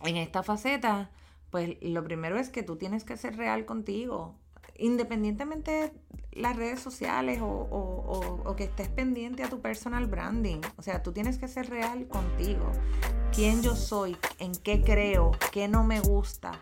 en esta faceta, pues lo primero es que tú tienes que ser real contigo, independientemente de las redes sociales o, o, o, que estés pendiente a tu personal branding. O sea, tú tienes que ser real contigo. ¿Quién yo soy? ¿En qué creo? ¿Qué no me gusta?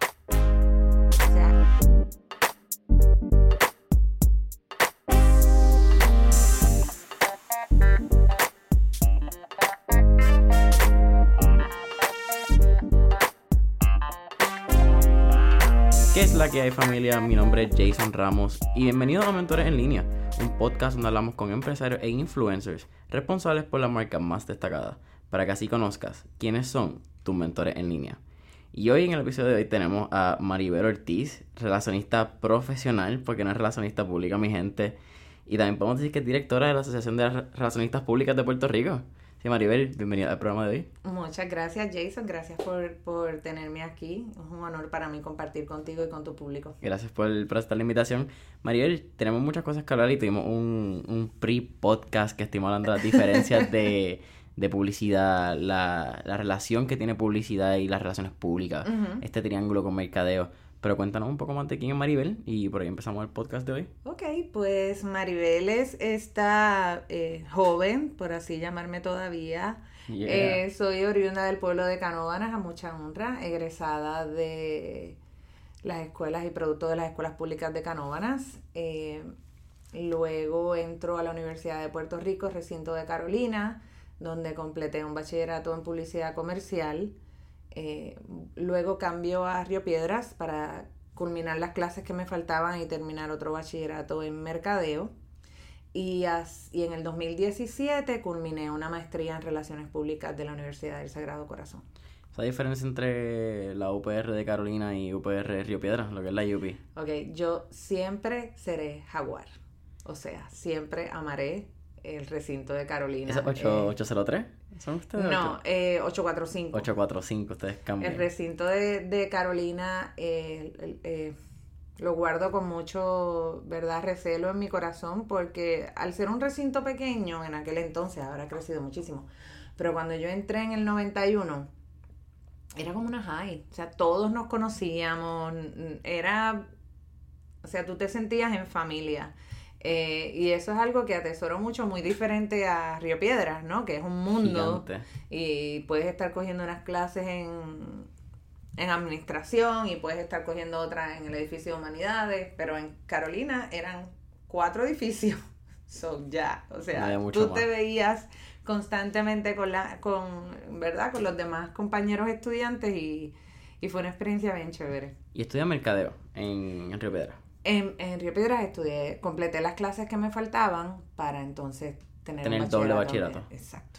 ¿Qué es la que hay familia? Mi nombre es Jason Ramos y bienvenido a Mentores en Línea, un podcast donde hablamos con empresarios e influencers responsables por las marcas más destacadas, para que así conozcas quiénes son tus mentores en línea. Y hoy en el episodio de hoy tenemos a Maribel Ortiz, relacionista profesional, porque no es relacionista pública, mi gente, y también podemos decir que es directora de la Asociación de Relacionistas Públicas de Puerto Rico. Maribel, bienvenida al programa de hoy. Muchas gracias, Jason. Gracias por, por tenerme aquí. Es un honor para mí compartir contigo y con tu público. Gracias por, por aceptar la invitación. Maribel, tenemos muchas cosas que hablar y tuvimos un, un pre-podcast que estuvimos hablando de las diferencias de, de publicidad, la, la, relación que tiene publicidad y las relaciones públicas, este triángulo con mercadeo. Pero cuéntanos un poco más de quién es Maribel y por ahí empezamos el podcast de hoy. Ok, pues Maribel es esta eh, joven, por así llamarme todavía. Eh, soy oriunda del pueblo de Canóvanas, a mucha honra, egresada de las escuelas y producto de las escuelas públicas de Canóvanas. Eh, luego entro a la Universidad de Puerto Rico, recinto de Carolina, donde completé un bachillerato en publicidad comercial. Eh, luego cambió a Río Piedras para culminar las clases que me faltaban y terminar otro bachillerato en mercadeo. Y, y en el 2017 culminé una maestría en Relaciones Públicas de la Universidad del Sagrado Corazón. ¿Esa diferencia entre la UPR de Carolina y UPR Río Piedras, lo que es la UP? Ok, yo siempre seré jaguar. O sea, siempre amaré el recinto de Carolina. ¿Es 803? Eh, ¿Son ustedes? No, eh, 845. 845, ustedes cambian. El recinto de, de Carolina eh, eh, lo guardo con mucho, ¿verdad?, recelo en mi corazón porque al ser un recinto pequeño, en aquel entonces habrá crecido muchísimo, pero cuando yo entré en el 91, era como una high, o sea, todos nos conocíamos, era, o sea, tú te sentías en familia. Eh, y eso es algo que atesoro mucho, muy diferente a Río Piedras, ¿no? Que es un mundo. Y puedes estar cogiendo unas clases en, en administración y puedes estar cogiendo otras en el edificio de humanidades, pero en Carolina eran cuatro edificios. Son ya, o sea, tú te veías constantemente con la, con, ¿verdad? Con los demás compañeros estudiantes y, y fue una experiencia bien chévere. ¿Y estudia mercadeo en, en Río Piedras? En, en Río Piedras estudié, completé las clases que me faltaban para entonces tener, tener el doble bachillerato. exacto.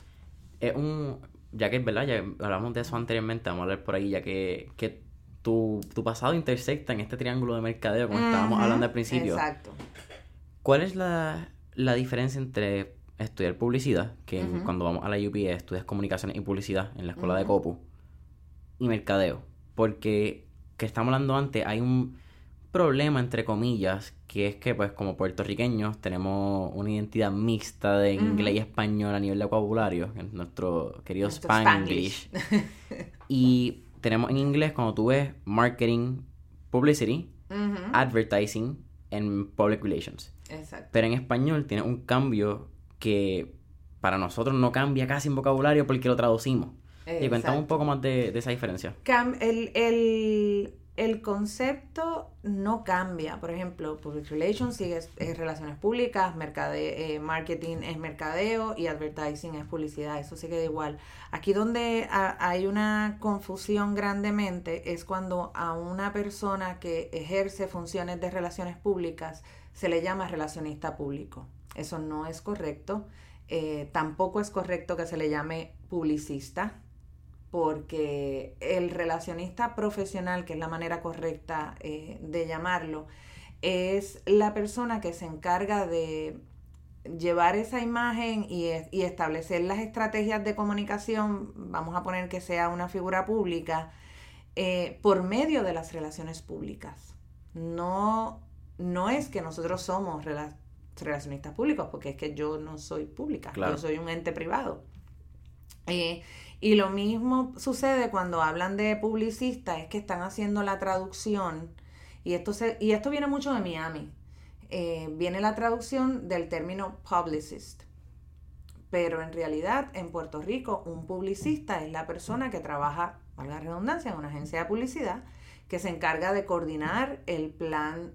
Es un, ya que, ¿verdad? Ya hablamos de eso anteriormente, vamos a hablar por ahí, ya que, que tu, tu pasado intersecta en este triángulo de mercadeo, como estábamos hablando al principio. Exacto. ¿Cuál es la, la diferencia entre estudiar publicidad, que cuando vamos a la UP estudias comunicaciones y publicidad en la escuela de Copu, y mercadeo? Porque, que estamos hablando antes, hay un problema, entre comillas, que es que, pues, como puertorriqueños, tenemos una identidad mixta de inglés y español a nivel de vocabulario, en nuestro querido Spanglish. y tenemos en inglés, cuando tú ves marketing, publicity, advertising, en public relations. Exacto. Pero en español tiene un cambio que para nosotros no cambia casi en vocabulario porque lo traducimos. Y cuéntame un poco más de, esa diferencia. el, el el concepto no cambia. Por ejemplo, Public Relations sigue es, relaciones públicas, eh, marketing es mercadeo y advertising es publicidad. Eso se queda igual. Aquí donde hay una confusión grandemente es cuando a una persona que ejerce funciones de relaciones públicas se le llama relacionista público. Eso no es correcto. Eh, tampoco es correcto que se le llame publicista porque el relacionista profesional, que es la manera correcta eh, de llamarlo, es la persona que se encarga de llevar esa imagen y, establecer las estrategias de comunicación, vamos a poner que sea una figura pública, eh, por medio de las relaciones públicas. No, no es que nosotros somos relacionistas públicos, porque es que yo no soy pública, yo soy un ente privado. Eh, y lo mismo sucede cuando hablan de publicistas, es que están haciendo la traducción, y esto, se, y esto viene mucho de Miami, eh, viene la traducción del término publicist. Pero en realidad en Puerto Rico un publicista es la persona que trabaja, valga la redundancia, en una agencia de publicidad que se encarga de coordinar el plan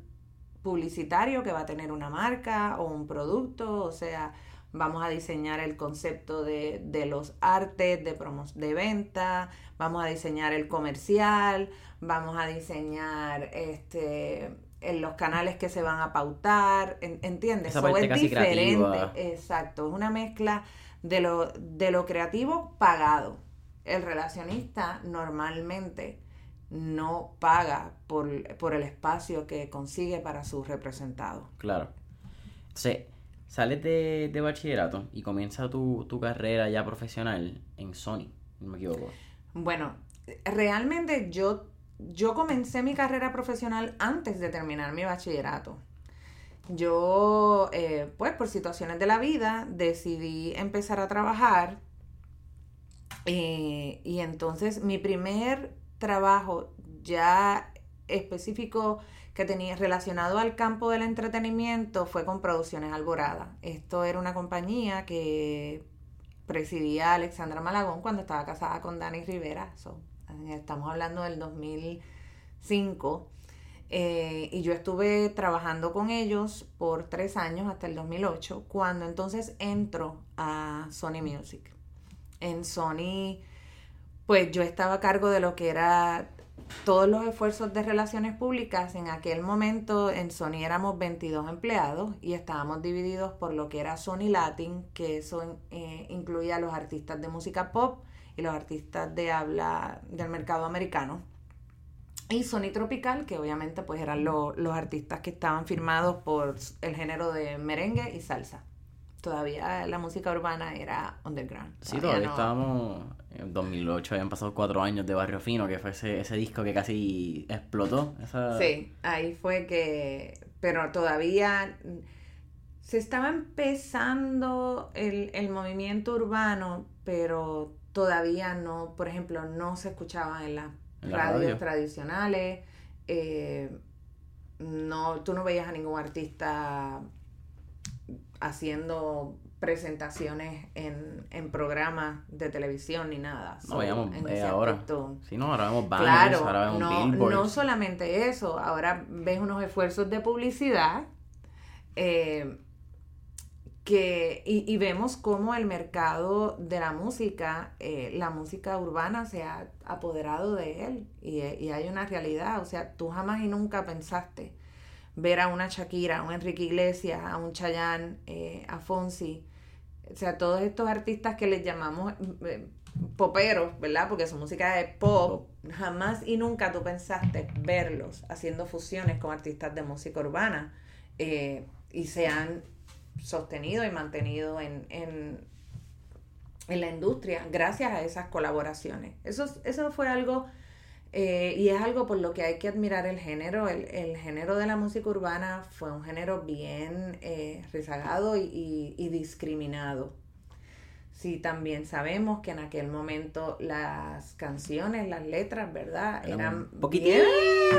publicitario que va a tener una marca o un producto, o sea, vamos a diseñar el concepto de, los artes, de, promos, de venta, vamos a diseñar el comercial, vamos a diseñar este en los canales que se van a pautar, ¿entiendes? Parte es diferente, exacto, es una mezcla de lo, de lo creativo pagado. El relacionista normalmente no paga por, el espacio que consigue para su representado. Claro. Entonces, sales de, bachillerato y comienza tu, carrera ya profesional en Sony, no me equivoco. Bueno, realmente yo, yo comencé mi carrera profesional antes de terminar mi bachillerato. Yo, eh, pues por situaciones de la vida, decidí empezar a trabajar eh, y entonces mi primer trabajo ya específico que tenía relacionado al campo del entretenimiento fue con Producciones Alborada. Esto era una compañía que presidía Alexandra Malagón cuando estaba casada con Dani Rivera. estamos hablando del 2005. Eh, y yo estuve trabajando con ellos por tres años hasta el 2008, cuando entonces entro a Sony Music. En Sony pues yo estaba a cargo de lo que era todos los esfuerzos de relaciones públicas. En aquel momento en Sony éramos 22 empleados y estábamos divididos por lo que era Sony Latin, que eso eh, incluía los artistas de música pop y los artistas de habla del mercado americano. Y Sony Tropical, que obviamente pues eran los artistas que estaban firmados por el género de merengue y salsa todavía la música urbana era underground. Sí, todavía estábamos en 2008, habían pasado cuatro años de Barrio Fino, que fue ese, ese disco que casi explotó. Sí, ahí fue que, pero todavía se estaba empezando el, el movimiento urbano, pero todavía no, por ejemplo, no se escuchaba en las radios tradicionales. Eh, no, tú no veías a ningún artista haciendo presentaciones en, en programas de televisión ni nada. No, veíamos eh, ahora. Sí, no, ahora vemos banners, ahora vemos no, no solamente eso, ahora ves unos esfuerzos de publicidad eh, que, y, vemos cómo el mercado de la música, eh, la música urbana se ha apoderado de él y, y hay una realidad, o sea, tú jamás y nunca pensaste ver a una Shakira, a un Enrique Iglesias, a un Chayanne, eh, a Fonsi, o sea, todos estos artistas que les llamamos eh, poperos, ¿verdad? Porque su música es pop, jamás y nunca tú pensaste verlos haciendo fusiones con artistas de música urbana eh, y se han sostenido y mantenido en, en, en la industria gracias a esas colaboraciones. Eso, eso fue algo eh, y es algo por lo que hay que admirar el género. El, el género de la música urbana fue un género bien eh, rezagado y, y, discriminado. Sí, también sabemos que en aquel momento las canciones, las letras, ¿verdad? Eran un poquitito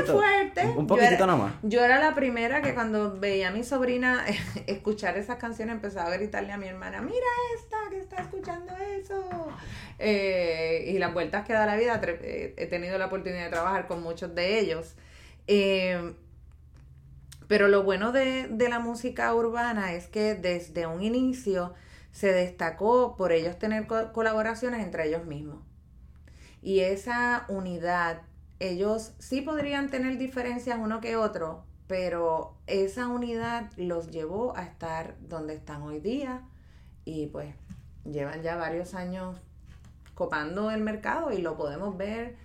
fuertes. Un poquitito nomás. Yo era la primera que cuando veía a mi sobrina escuchar esas canciones empezaba a gritarle a mi hermana, mira esta que está escuchando eso. Eh, y las vueltas que da la vida, eh, he tenido la oportunidad de trabajar con muchos de ellos. Eh, pero lo bueno de, de la música urbana es que desde un inicio se destacó por ellos tener colaboraciones entre ellos mismos. Y esa unidad, ellos sí podrían tener diferencias uno que otro, pero esa unidad los llevó a estar donde están hoy día y pues llevan ya varios años copando el mercado y lo podemos ver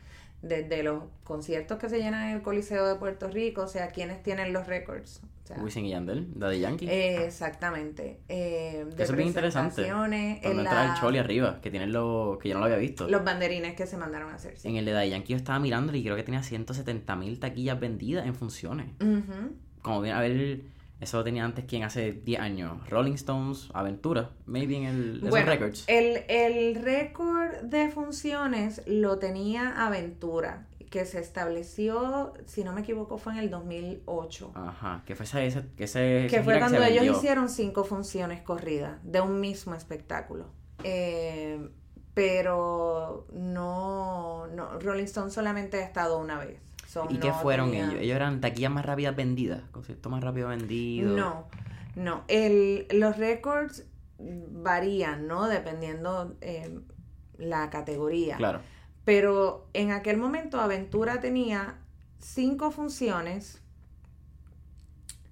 desde los conciertos que se llenan en el Coliseo de Puerto Rico, o sea, quienes tienen los récords. Wisin y Yandel, Daddy Yankee. exactamente. Eh, de Eso es bien interesante. Cuando entra el Choli arriba, que tiene lo, que yo no lo había visto. Los banderines que se mandaron a hacer. En el de Daddy Yankee yo estaba mirando y creo que tenía 170 mil taquillas vendidas en funciones. Como bien a ver Eso lo tenía antes, ¿quién? Hace 10 años. Rolling Stones, Aventura, maybe en el, Bueno, records. el, el récord de funciones lo tenía Aventura, que se estableció, si no me equivoco, fue en el 2008. Ajá, que fue ese- esa que fue cuando ellos vendió. hicieron cinco funciones corridas de un mismo espectáculo. Eh, pero no, no, Rolling Stone solamente ha estado una vez. So, ¿Y qué fueron tenía- ellos? Ellos eran taquillas más rápidas vendidas, conciertos más rápido vendidos. No, no. El, los récords varían, ¿no? Dependiendo eh, la categoría. Claro. Pero en aquel momento Aventura tenía cinco funciones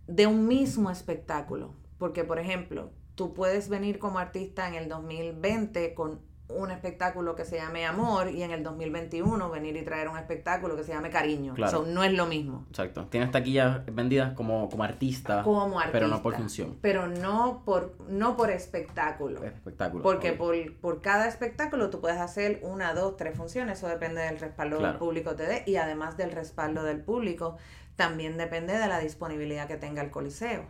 de un mismo espectáculo. Porque, por ejemplo, tú puedes venir como artista en el 2020 con un espectáculo que se llame Amor y en el 2021 venir y traer un espectáculo que se llame Cariño. Claro. No es lo mismo. Exacto. Tienes taquillas vendidas como, como artista, Como artista. pero no por función. Pero no por, no por espectáculo. Espectáculo. Porque por, por cada espectáculo tú puedes hacer una, dos, tres funciones. Eso depende del respaldo Claro. del público te dé. Y además del respaldo del público, también depende de la disponibilidad que tenga el coliseo.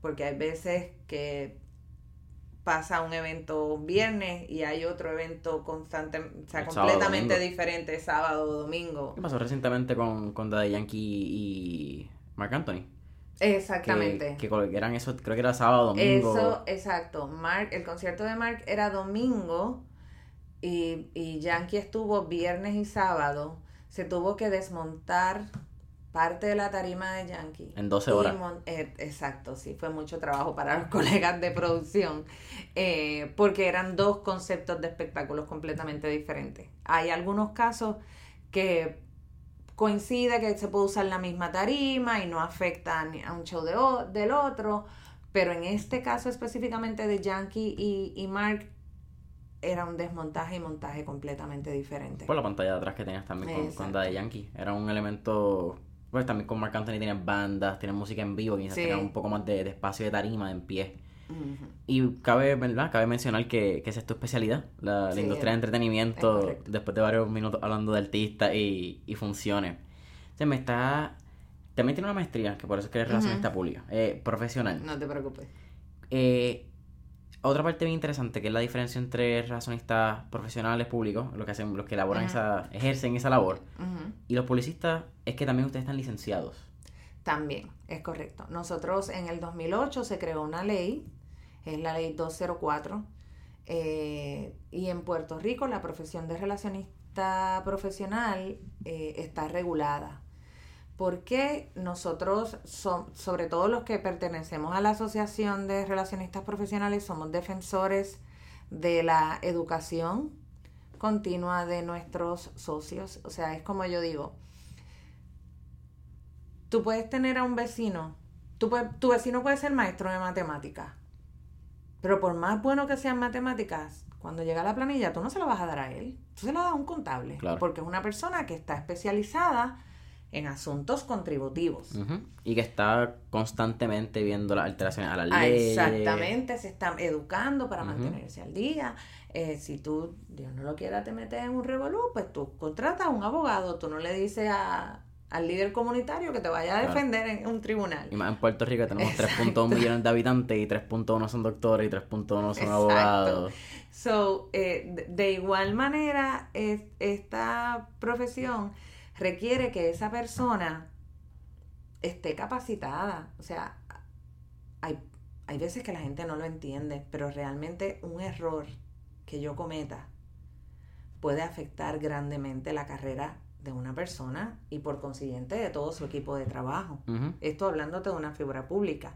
Porque hay veces que pasa un evento viernes y hay otro evento constante, o sea, El completamente diferente sábado o domingo. ¿Qué pasó recientemente con, con Daddy Yankee y Marc Anthony? Exactamente. Que, que eran esos, creo que era sábado, domingo. Eso, exacto. Mark, el concierto de Mark era domingo y, y Yankee estuvo viernes y sábado. Se tuvo que desmontar parte de la tarima de Yankee. En 12 Y horas. eh, exacto, sí, fue mucho trabajo para los colegas de producción, eh, porque eran dos conceptos de espectáculos completamente diferentes. Hay algunos casos que coincide que se puede usar la misma tarima y no afecta a un show de o- del otro, pero en este caso específicamente de Yankee y, y Mark era un desmontaje y montaje completamente diferente. Por la pantalla de atrás que tenías también con, con. Daddy Yankee. Era un elemento. Pues también con Marc Anthony tenías bandas, tenías música en vivo, quizás Sí. un poco más de, de espacio de tarima en pie. Y cabe, ¿verdad? Cabe mencionar que, que esa es tu especialidad, la, industria de es entretenimiento, después de varios minutos hablando de artistas y, y funciones. Se me está. También tiene una maestría, que por eso es que eres relacionista pública, eh, profesional. No te preocupes. Eh, otra parte bien interesante, que es la diferencia entre relacionistas profesionales públicos, los que hacen, los que elaboran esa, ejercen esa labor, y los publicistas, es que también ustedes están licenciados. También, es correcto. Nosotros en el 2008 se creó una ley, es la ley 204, eh, y en Puerto Rico la profesión de relacionista profesional eh, está regulada. Porque nosotros, son, sobre todo los que pertenecemos a la Asociación de Relacionistas Profesionales, somos defensores de la educación continua de nuestros socios. O sea, es como yo digo, tú puedes tener a un vecino, tú puedes- tu vecino puede ser maestro de matemáticas, pero por más bueno que sean matemáticas, cuando llega la planilla, tú no se la vas a dar a él, tú se la das a un contable, Claro. porque es una persona que está especializada en asuntos contributivos. Y que está constantemente viendo las alteraciones a la ley. Exactamente, se está educando para mantenerse al día. Eh, si tú, Dios no lo quiera, te metes en un revolú, pues tú contratas a un abogado, tú no le dices a, al líder comunitario que te vaya a Claro. defender en un tribunal. Y más en Puerto Rico tenemos Exacto. 3.1 millones de habitantes y 3.1 son doctores y 3.1 son Exacto. abogados. So, eh, de, de igual manera, es- esta profesión requiere que esa persona esté capacitada. O sea, hay, hay veces que la gente no lo entiende, pero realmente un error que yo cometa puede afectar grandemente la carrera de una persona y por consiguiente de todo su equipo de trabajo. Esto hablándote de una figura pública.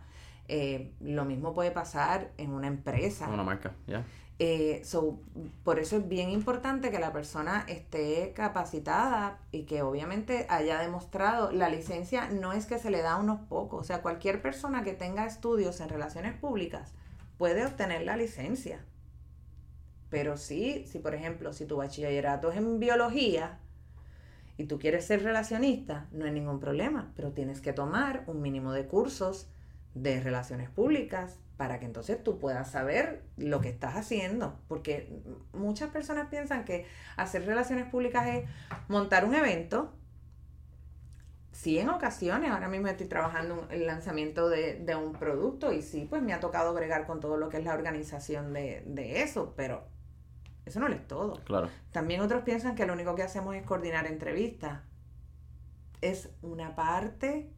Eh, lo mismo puede pasar en una empresa. Una marca, ya. Eh, so, por eso es bien importante que la persona esté capacitada y que obviamente haya demostrado la licencia no es que se le da a unos pocos, o sea, cualquier persona que tenga estudios en relaciones públicas puede obtener la licencia. Pero sí, si por ejemplo, si tu bachillerato es en biología y tú quieres ser relacionista, no hay ningún problema, pero tienes que tomar un mínimo de cursos de relaciones públicas para que entonces tú puedas saber lo que estás haciendo, porque muchas personas piensan que hacer relaciones públicas es montar un evento, sí en ocasiones, ahora mismo estoy trabajando en el lanzamiento de, de, un producto y sí, pues me ha tocado bregar con todo lo que es la organización de, de eso, pero eso no es todo. Claro. También otros piensan que lo único que hacemos es coordinar entrevistas. Es una parte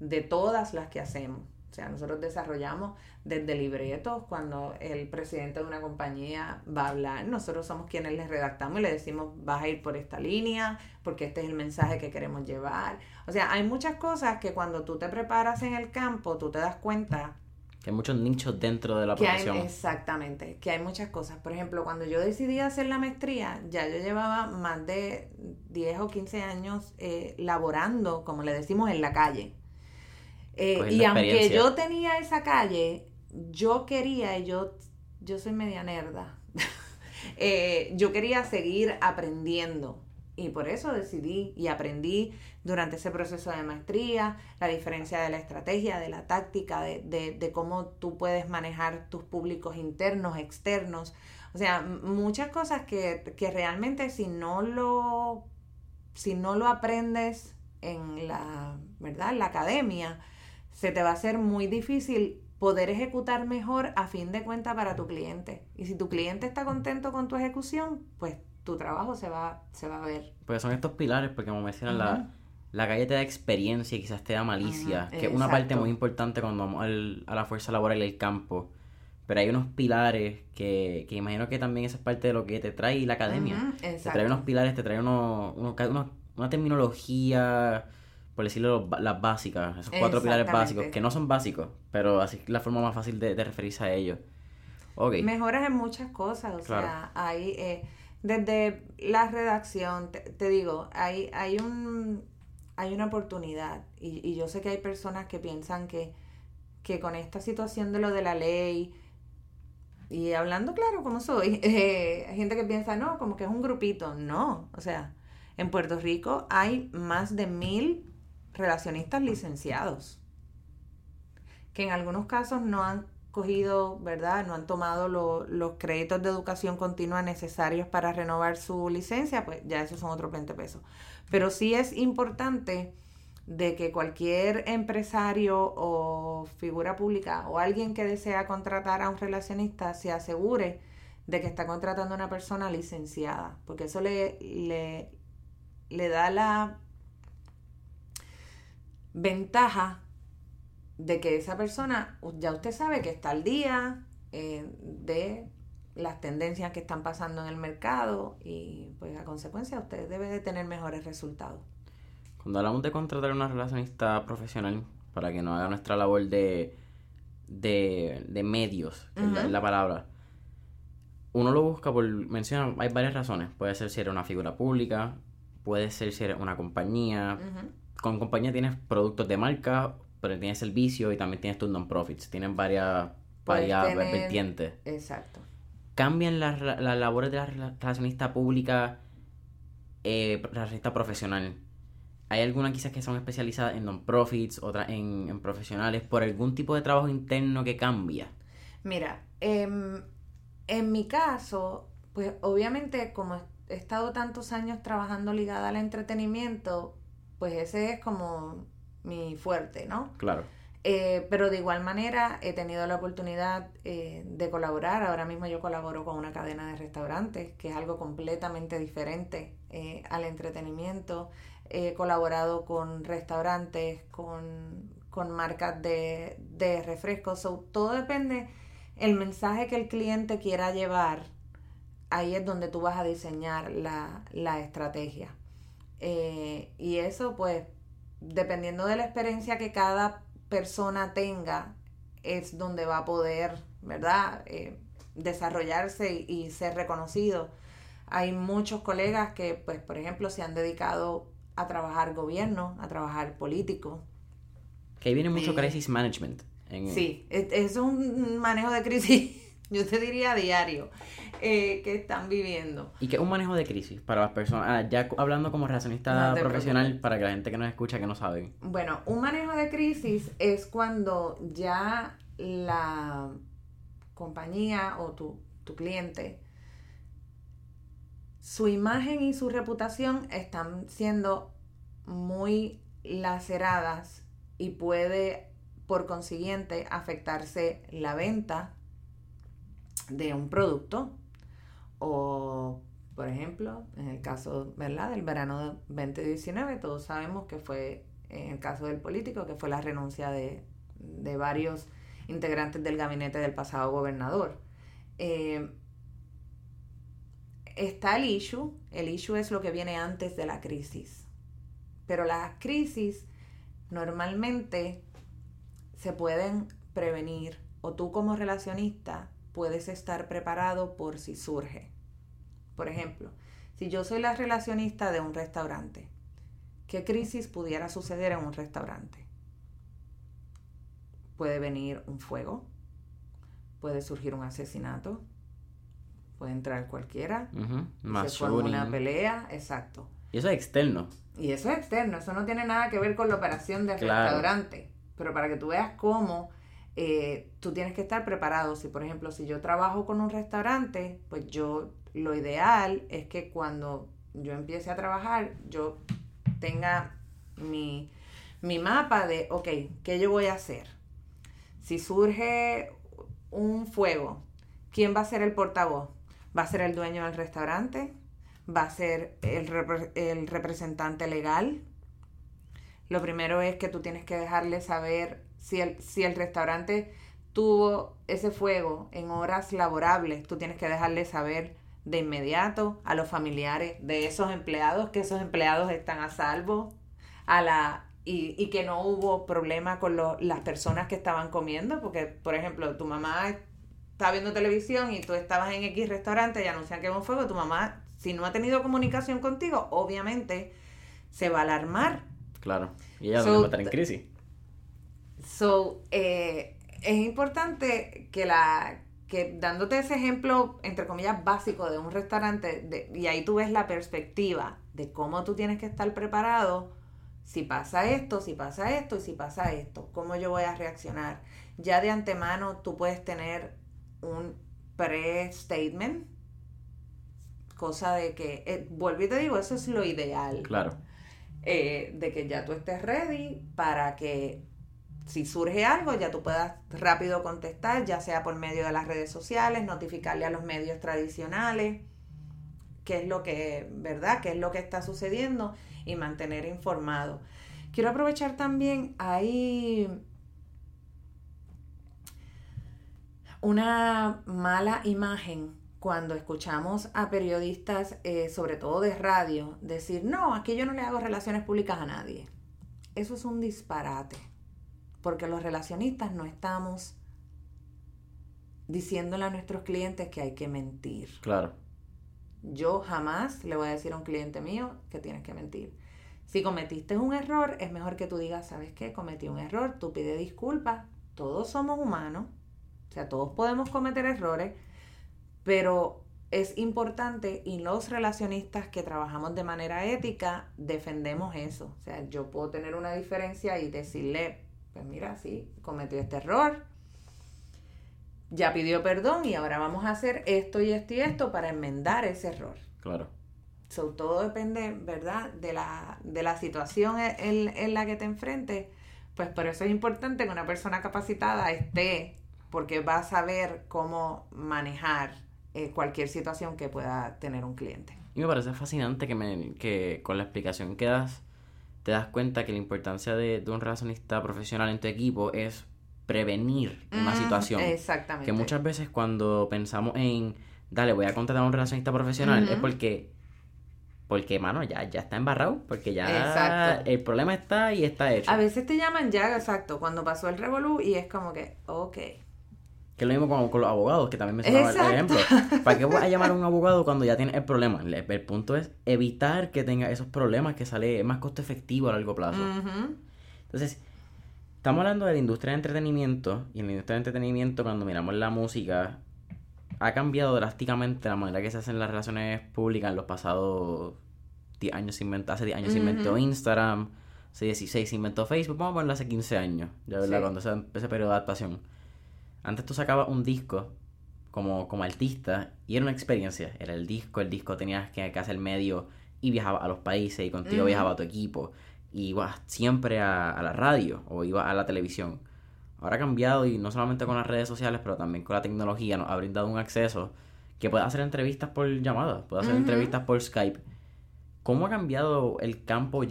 de todas las que hacemos. O sea, nosotros desarrollamos desde libretos cuando el presidente de una compañía va a hablar, nosotros somos quienes le redactamos y le decimos vas a ir por esta línea porque este es el mensaje que queremos llevar. O sea, hay muchas cosas que cuando tú te preparas en el campo, tú te das cuenta que hay muchos nichos dentro de la profesión. exactamente, que hay muchas cosas. Por ejemplo, cuando yo decidí hacer la maestría, ya yo llevaba más de 10 o 15 años eh, laborando, como le decimos, en la calle. Eh, y aunque yo tenía esa calle, yo quería, yo, yo soy media nerda, eh, yo quería seguir aprendiendo. Y por eso decidí y aprendí durante ese proceso de maestría la diferencia de la estrategia, de la táctica, de, de, de cómo tú puedes manejar tus públicos internos, externos. O sea, muchas cosas que, que realmente si no lo, si no lo aprendes en la, ¿verdad? En la academia, se te va a hacer muy difícil poder ejecutar mejor a fin de cuentas para tu cliente. Y si tu cliente está contento con tu ejecución, pues tu trabajo se va, se va a ver. Pues son estos pilares, porque como mencionas, la, la calle te da experiencia y quizás te da malicia, que es una parte muy importante cuando vamos a la fuerza laboral y el campo. Pero hay unos pilares que, que imagino que también esa es parte de lo que te trae la academia. te trae unos pilares, te trae unos, una terminología por decirlo, las básicas, esos cuatro pilares básicos, que no son básicos, pero así es la forma más fácil de, referirse a ellos. Okay. Mejoras en muchas cosas, o sea, hay, eh, desde la redacción, te, digo, hay, hay, un, hay una oportunidad y, y, yo sé que hay personas que piensan que, que con esta situación de lo de la ley, y hablando claro como soy, eh, hay gente que piensa, no, como que es un grupito, no, o sea, en Puerto Rico hay más de mil relacionistas licenciados, que en algunos casos no han cogido, ¿verdad? No han tomado los créditos de educación continua necesarios para renovar su licencia, pues ya esos son otros 20 pesos. Pero sí es importante de que cualquier empresario o figura pública o alguien que desea contratar a un relacionista se asegure de que está contratando a una persona licenciada, porque eso le, le, le da la ventaja de que esa persona, ya usted sabe que está al día eh, de las tendencias que están pasando en el mercado y pues a consecuencia usted debe de tener mejores resultados. Cuando hablamos de contratar a una relacionista profesional para que nos haga nuestra labor de, de, de medios, es la, palabra, uno lo busca por, menciona, hay varias razones. Puede ser si eres una figura pública, puede ser si eres una compañía, con compañía tienes productos de marca, pero tienes servicio y también tienes tus non-profits. Tienen varias, varias vertientes. Exacto. Cambian las, labores de la relacionista pública, eh, relacionista profesional. ¿Hay algunas quizás que son especializadas en non-profits, otras en, profesionales, por algún tipo de trabajo interno que cambia? Mira, em, en mi caso, pues obviamente como he estado tantos años trabajando ligada al entretenimiento, pues ese es como mi fuerte, ¿no? Claro. Eh, pero de igual manera he tenido la oportunidad eh, de colaborar. Ahora mismo yo colaboro con una cadena de restaurantes, que es algo completamente diferente eh, al entretenimiento. He colaborado con restaurantes, con, con marcas de, de refrescos. todo depende el mensaje que el cliente quiera llevar. Ahí es donde tú vas a diseñar la, la estrategia. Eh, y eso, pues, dependiendo de la experiencia que cada persona tenga, es donde va a poder, ¿verdad?, eh, desarrollarse y, ser reconocido. Hay muchos colegas que, pues, por ejemplo, se han dedicado a trabajar gobierno, a trabajar político. Que ahí viene mucho crisis management. Sí, es un manejo de crisis yo te diría a diario, eh, que están viviendo. ¿Y qué es un manejo de crisis para las personas? Ah, ya hablando como relacionista profesional, para que la gente que nos escucha que no sabe. Bueno, un manejo de crisis es cuando ya la compañía o tu, tu cliente, su imagen y su reputación están siendo muy laceradas y puede por consiguiente afectarse la venta de un producto o por ejemplo en el caso ¿verdad? del verano de 2019 todos sabemos que fue en el caso del político que fue la renuncia de, de varios integrantes del gabinete del pasado gobernador eh, está el issue el issue es lo que viene antes de la crisis pero las crisis normalmente se pueden prevenir o tú como relacionista puedes estar preparado por si surge. Por ejemplo, si yo soy la relacionista de un restaurante, ¿qué crisis pudiera suceder en un restaurante? Puede venir un fuego, puede surgir un asesinato, puede entrar cualquiera, se una pelea, exacto. Y eso es externo. Y eso es externo, eso no tiene nada que ver con la operación del restaurante. Pero para que tú veas cómo eh, tú tienes que estar preparado. Si, por ejemplo, si yo trabajo con un restaurante, pues yo lo ideal es que cuando yo empiece a trabajar, yo tenga mi, mi mapa de, ok, ¿qué yo voy a hacer? Si surge un fuego, ¿quién va a ser el portavoz? ¿Va a ser el dueño del restaurante? va a ser el, el representante legal. Lo primero es que tú tienes que dejarle saber si el, si el restaurante tuvo ese fuego en horas laborables, tú tienes que dejarle saber de inmediato a los familiares de esos empleados que esos empleados están a salvo a la y, y que no hubo problema con las personas que estaban comiendo porque por ejemplo tu mamá está viendo televisión y tú estabas en X restaurante y anuncian que hubo un fuego tu mamá si no ha tenido comunicación contigo, obviamente se va a alarmar. Claro, y ella va a estar en crisis. So, eh, es importante que la que dándote ese ejemplo, entre comillas, básico de un restaurante, y ahí tú ves la perspectiva de cómo tú tienes que estar preparado, si pasa esto, si pasa esto y si pasa esto, cómo yo voy a reaccionar. Ya de antemano tú puedes tener un pre-statement Cosa de que, eh, vuelvo y te digo, eso es lo ideal. Claro. Eh, de que ya tú estés ready para que si surge algo ya tú puedas rápido contestar, ya sea por medio de las redes sociales, notificarle a los medios tradicionales qué es lo que, ¿verdad? qué es lo que está sucediendo y mantener informado. Quiero aprovechar también, hay una mala imagen cuando escuchamos a periodistas, eh, sobre todo de radio, decir, no, aquí yo no le hago relaciones públicas a nadie. Eso es un disparate, porque los relacionistas no estamos diciéndole a nuestros clientes que hay que mentir. Claro. Yo jamás le voy a decir a un cliente mío que tienes que mentir. Si cometiste un error, es mejor que tú digas, ¿sabes qué? Cometí un error, tú pides disculpas, todos somos humanos, o sea, todos podemos cometer errores pero es importante y los relacionistas que trabajamos de manera ética defendemos eso. O sea, yo puedo tener una diferencia y decirle, pues mira, sí, cometió este error, ya pidió perdón y ahora vamos a hacer esto y esto y esto para enmendar ese error. Claro. So, todo depende, ¿verdad?, de la, de la situación en, en la que te enfrentes. Pues por eso es importante que una persona capacitada esté, porque va a saber cómo manejar eh, cualquier situación que pueda tener un cliente. Y me parece fascinante que, me, que con la explicación que das, te das cuenta que la importancia de, un relacionista profesional en tu equipo es prevenir una situación. Exactamente. Que muchas veces cuando pensamos en, dale, voy a contratar a un relacionista profesional, es porque porque, mano, ya, ya está embarrado, porque ya el problema está y está hecho. A veces te llaman ya, exacto, cuando pasó el revolú y es como que, ok, que es lo mismo con, los abogados, que también me sonaba el ejemplo. ¿Para qué voy a llamar a un abogado cuando ya tiene el problema? El, punto es evitar que tenga esos problemas que sale más costo efectivo a largo plazo. Entonces, estamos hablando de la industria de entretenimiento. Y en la industria de entretenimiento, cuando miramos la música, ha cambiado drásticamente la manera que se hacen las relaciones públicas en los pasados 10 años. Se inventó, hace 10 años se inventó Instagram. Hace 16 se inventó Facebook. Vamos a ponerlo hace 15 años. Ya, ¿verdad? Cuando ese, ese periodo de adaptación. Antes tú sacabas un disco como, como artista y era una experiencia. Era el disco, el disco tenías que, hacer medio y viajaba a los países y contigo viajaba tu equipo. y ibas siempre a, la radio o ibas a la televisión. Ahora ha cambiado y no solamente con las redes sociales, pero también con la tecnología nos ha brindado un acceso que puede hacer entrevistas por llamada, puede hacer entrevistas por Skype. ¿Cómo ha cambiado el campo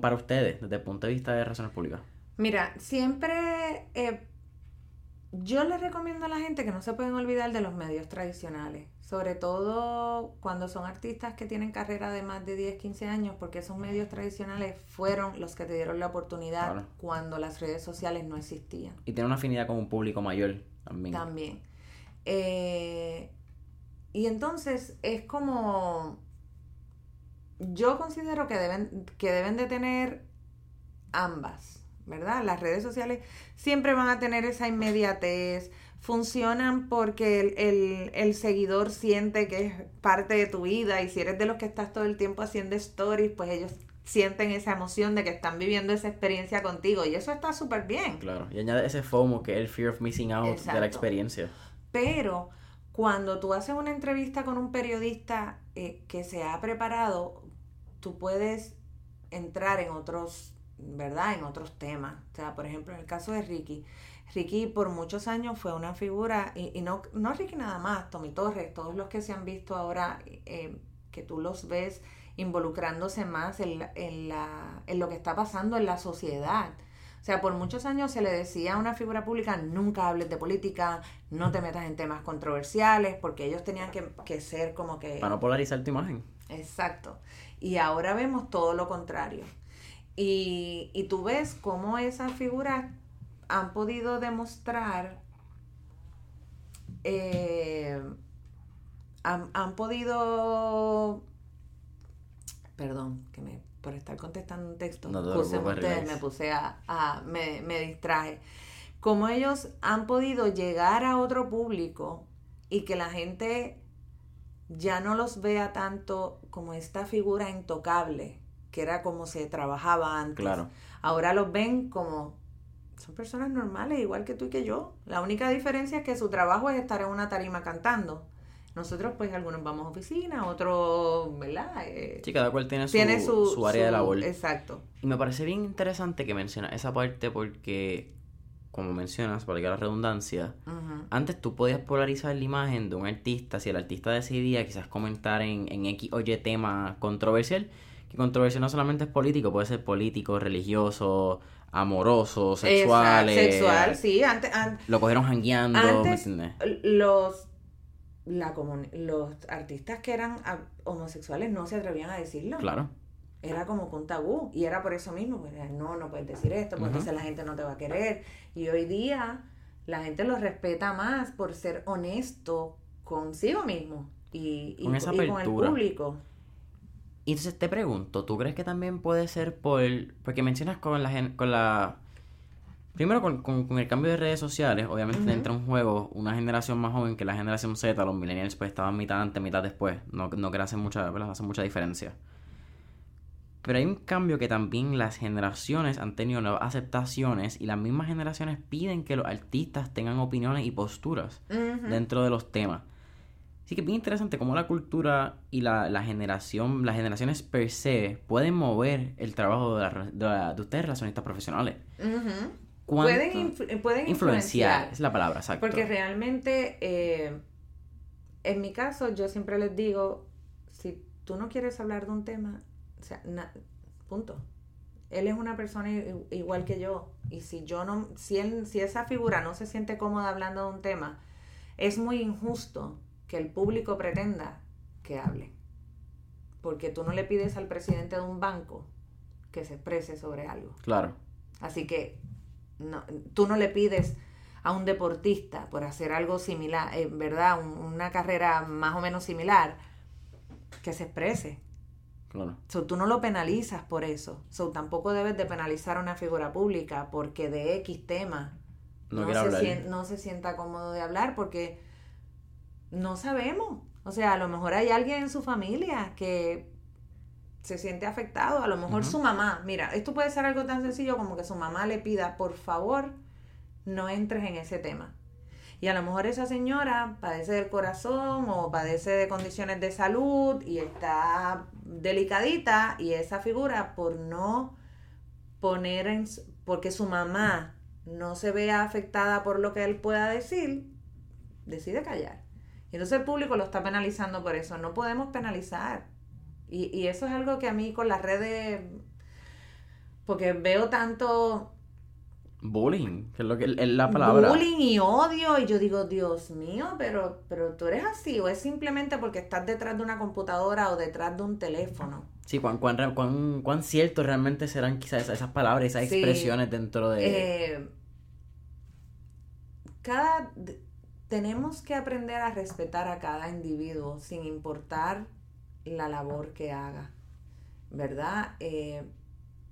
para ustedes desde el punto de vista de relaciones públicas? Mira, siempre eh, yo les recomiendo a la gente que no se pueden olvidar de los medios tradicionales sobre todo cuando son artistas que tienen carrera de más de 10, 15 años, porque esos medios tradicionales fueron los que te dieron la oportunidad cuando las redes sociales no existían. Y tiene una afinidad con un público mayor también. También. Eh, y entonces es como, yo considero que deben, que deben de tener ambas, ¿verdad? Las redes sociales siempre van a tener esa inmediatez, funcionan porque el, seguidor siente que es parte de tu vida y si eres de los que estás todo el tiempo haciendo stories, pues ellos sienten esa emoción de que están viviendo esa experiencia contigo y eso está súper bien. Claro, y añade ese FOMO que es el fear of missing out de la experiencia. Pero cuando tú haces una entrevista con un periodista eh, que se ha preparado, tú puedes entrar en otros, ¿verdad? En otros temas. O sea, por ejemplo, en el caso de Ricky, Ricky por muchos años fue una figura, y, no, no Ricky nada más, Tommy Torres, todos los que se han visto ahora, eh, que tú los ves involucrándose más en, en, la, en lo que está pasando en la sociedad. O sea, por muchos años se le decía a una figura pública, nunca hables de política, no te metas en temas controversiales, porque ellos tenían que, que ser como que... Para no polarizar tu imagen. Exacto. Y ahora vemos todo lo contrario. Y, y tú ves cómo esas figuras han podido demostrar, eh, han, podido, perdón, que me, por estar contestando un texto, me puse a, me, me distraje, como ellos han podido llegar a otro público y que la gente ya no los vea tanto como esta figura intocable, que era como se trabajaba antes. Claro. Ahora los ven como son personas normales, igual que tú y que yo. La única diferencia es que su trabajo es estar en una tarima cantando. Nosotros, pues, algunos vamos a oficina, otros, ¿verdad? Eh, sí, cada cual tiene su, área de labor. Exacto. Y me parece bien interesante que mencionas esa parte porque, como mencionas, para que la redundancia, antes tú podías polarizar la imagen de un artista si el artista decidía quizás comentar en, en X o Y tema controversial. Que controversia no solamente es político, puede ser político, religioso, amorosos, sexuales. sexual, sí. Antes, lo cogieron jangueando, antes, Los, la los artistas que eran homosexuales no se atrevían a decirlo. Claro. Era como con tabú. Y era por eso mismo. Pues, no, no puedes decir esto, porque entonces la gente no te va a querer. Y hoy día la gente lo respeta más por ser honesto consigo mismo y, y con, y con el público. Y entonces te pregunto, ¿tú crees que también puede ser por... Porque mencionas con la... Con la primero con, el cambio de redes sociales, obviamente entra en juego una generación más joven que la generación Z, los millennials pues estaban mitad antes, mitad después. No, no que hace mucha, hace mucha diferencia. Pero hay un cambio que también las generaciones han tenido nuevas aceptaciones y las mismas generaciones piden que los artistas tengan opiniones y posturas dentro de los temas. Así que es bien interesante cómo la cultura y la, generación, las generaciones per se pueden mover el trabajo de, de, ustedes relacionistas profesionales. Pueden, pueden influenciar, es la palabra, exacto. Porque realmente, eh, en mi caso, yo siempre les digo, si tú no quieres hablar de un tema, o sea, punto. Él es una persona igual que yo. Y si yo no, si él, si esa figura no se siente cómoda hablando de un tema, es muy injusto que el público pretenda que hable. Porque tú no le pides al presidente de un banco que se exprese sobre algo. Claro. Así que no, tú no le pides a un deportista por hacer algo similar, en verdad, una carrera más o menos similar, que se exprese. Claro. So, tú no lo penalizas por eso. So, tampoco debes de penalizar a una figura pública porque de X tema no, se, no se sienta cómodo de hablar porque no sabemos. O sea, a lo mejor hay alguien en su familia que se siente afectado. A lo mejor su mamá, mira, esto puede ser algo tan sencillo como que su mamá le pida, por favor, no entres en ese tema. Y a lo mejor esa señora padece del corazón o padece de condiciones de salud y está delicadita y esa figura por no poner en, porque su mamá no se vea afectada por lo que él pueda decir, decide callar. Entonces el público lo está penalizando por eso. No podemos penalizar. Y, y eso es algo que a mí con las redes, porque veo tanto bullying, que es lo que es la palabra. Bullying y odio, y yo digo, Dios mío, pero, pero tú eres así, o es simplemente porque estás detrás de una computadora o detrás de un teléfono. Sí, cuán, cuán, cuán, cuán cierto realmente serán quizás esas, palabras, esas expresiones dentro de... Eh, cada... Tenemos que aprender a respetar a cada individuo sin importar la labor que haga, ¿verdad? Eh,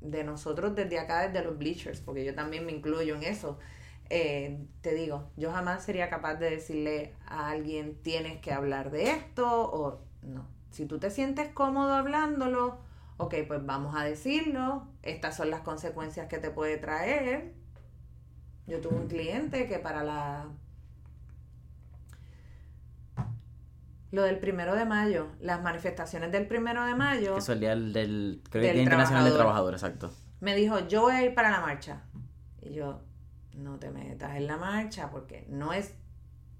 de nosotros desde acá, desde los bleachers, porque yo también me incluyo en eso. Eh, te digo, yo jamás sería capaz de decirle a alguien tienes que hablar de esto o no. Si tú te sientes cómodo hablándolo, ok, pues vamos a decirlo. Estas son las consecuencias que te puede traer. Yo tuve un cliente que para la Lo del primero de mayo, las manifestaciones del primero de mayo. Eso es el día del, creo que Día Internacional del Trabajador, exacto. Me dijo, yo voy a ir para la marcha. Y yo, no te metas en la marcha porque no es,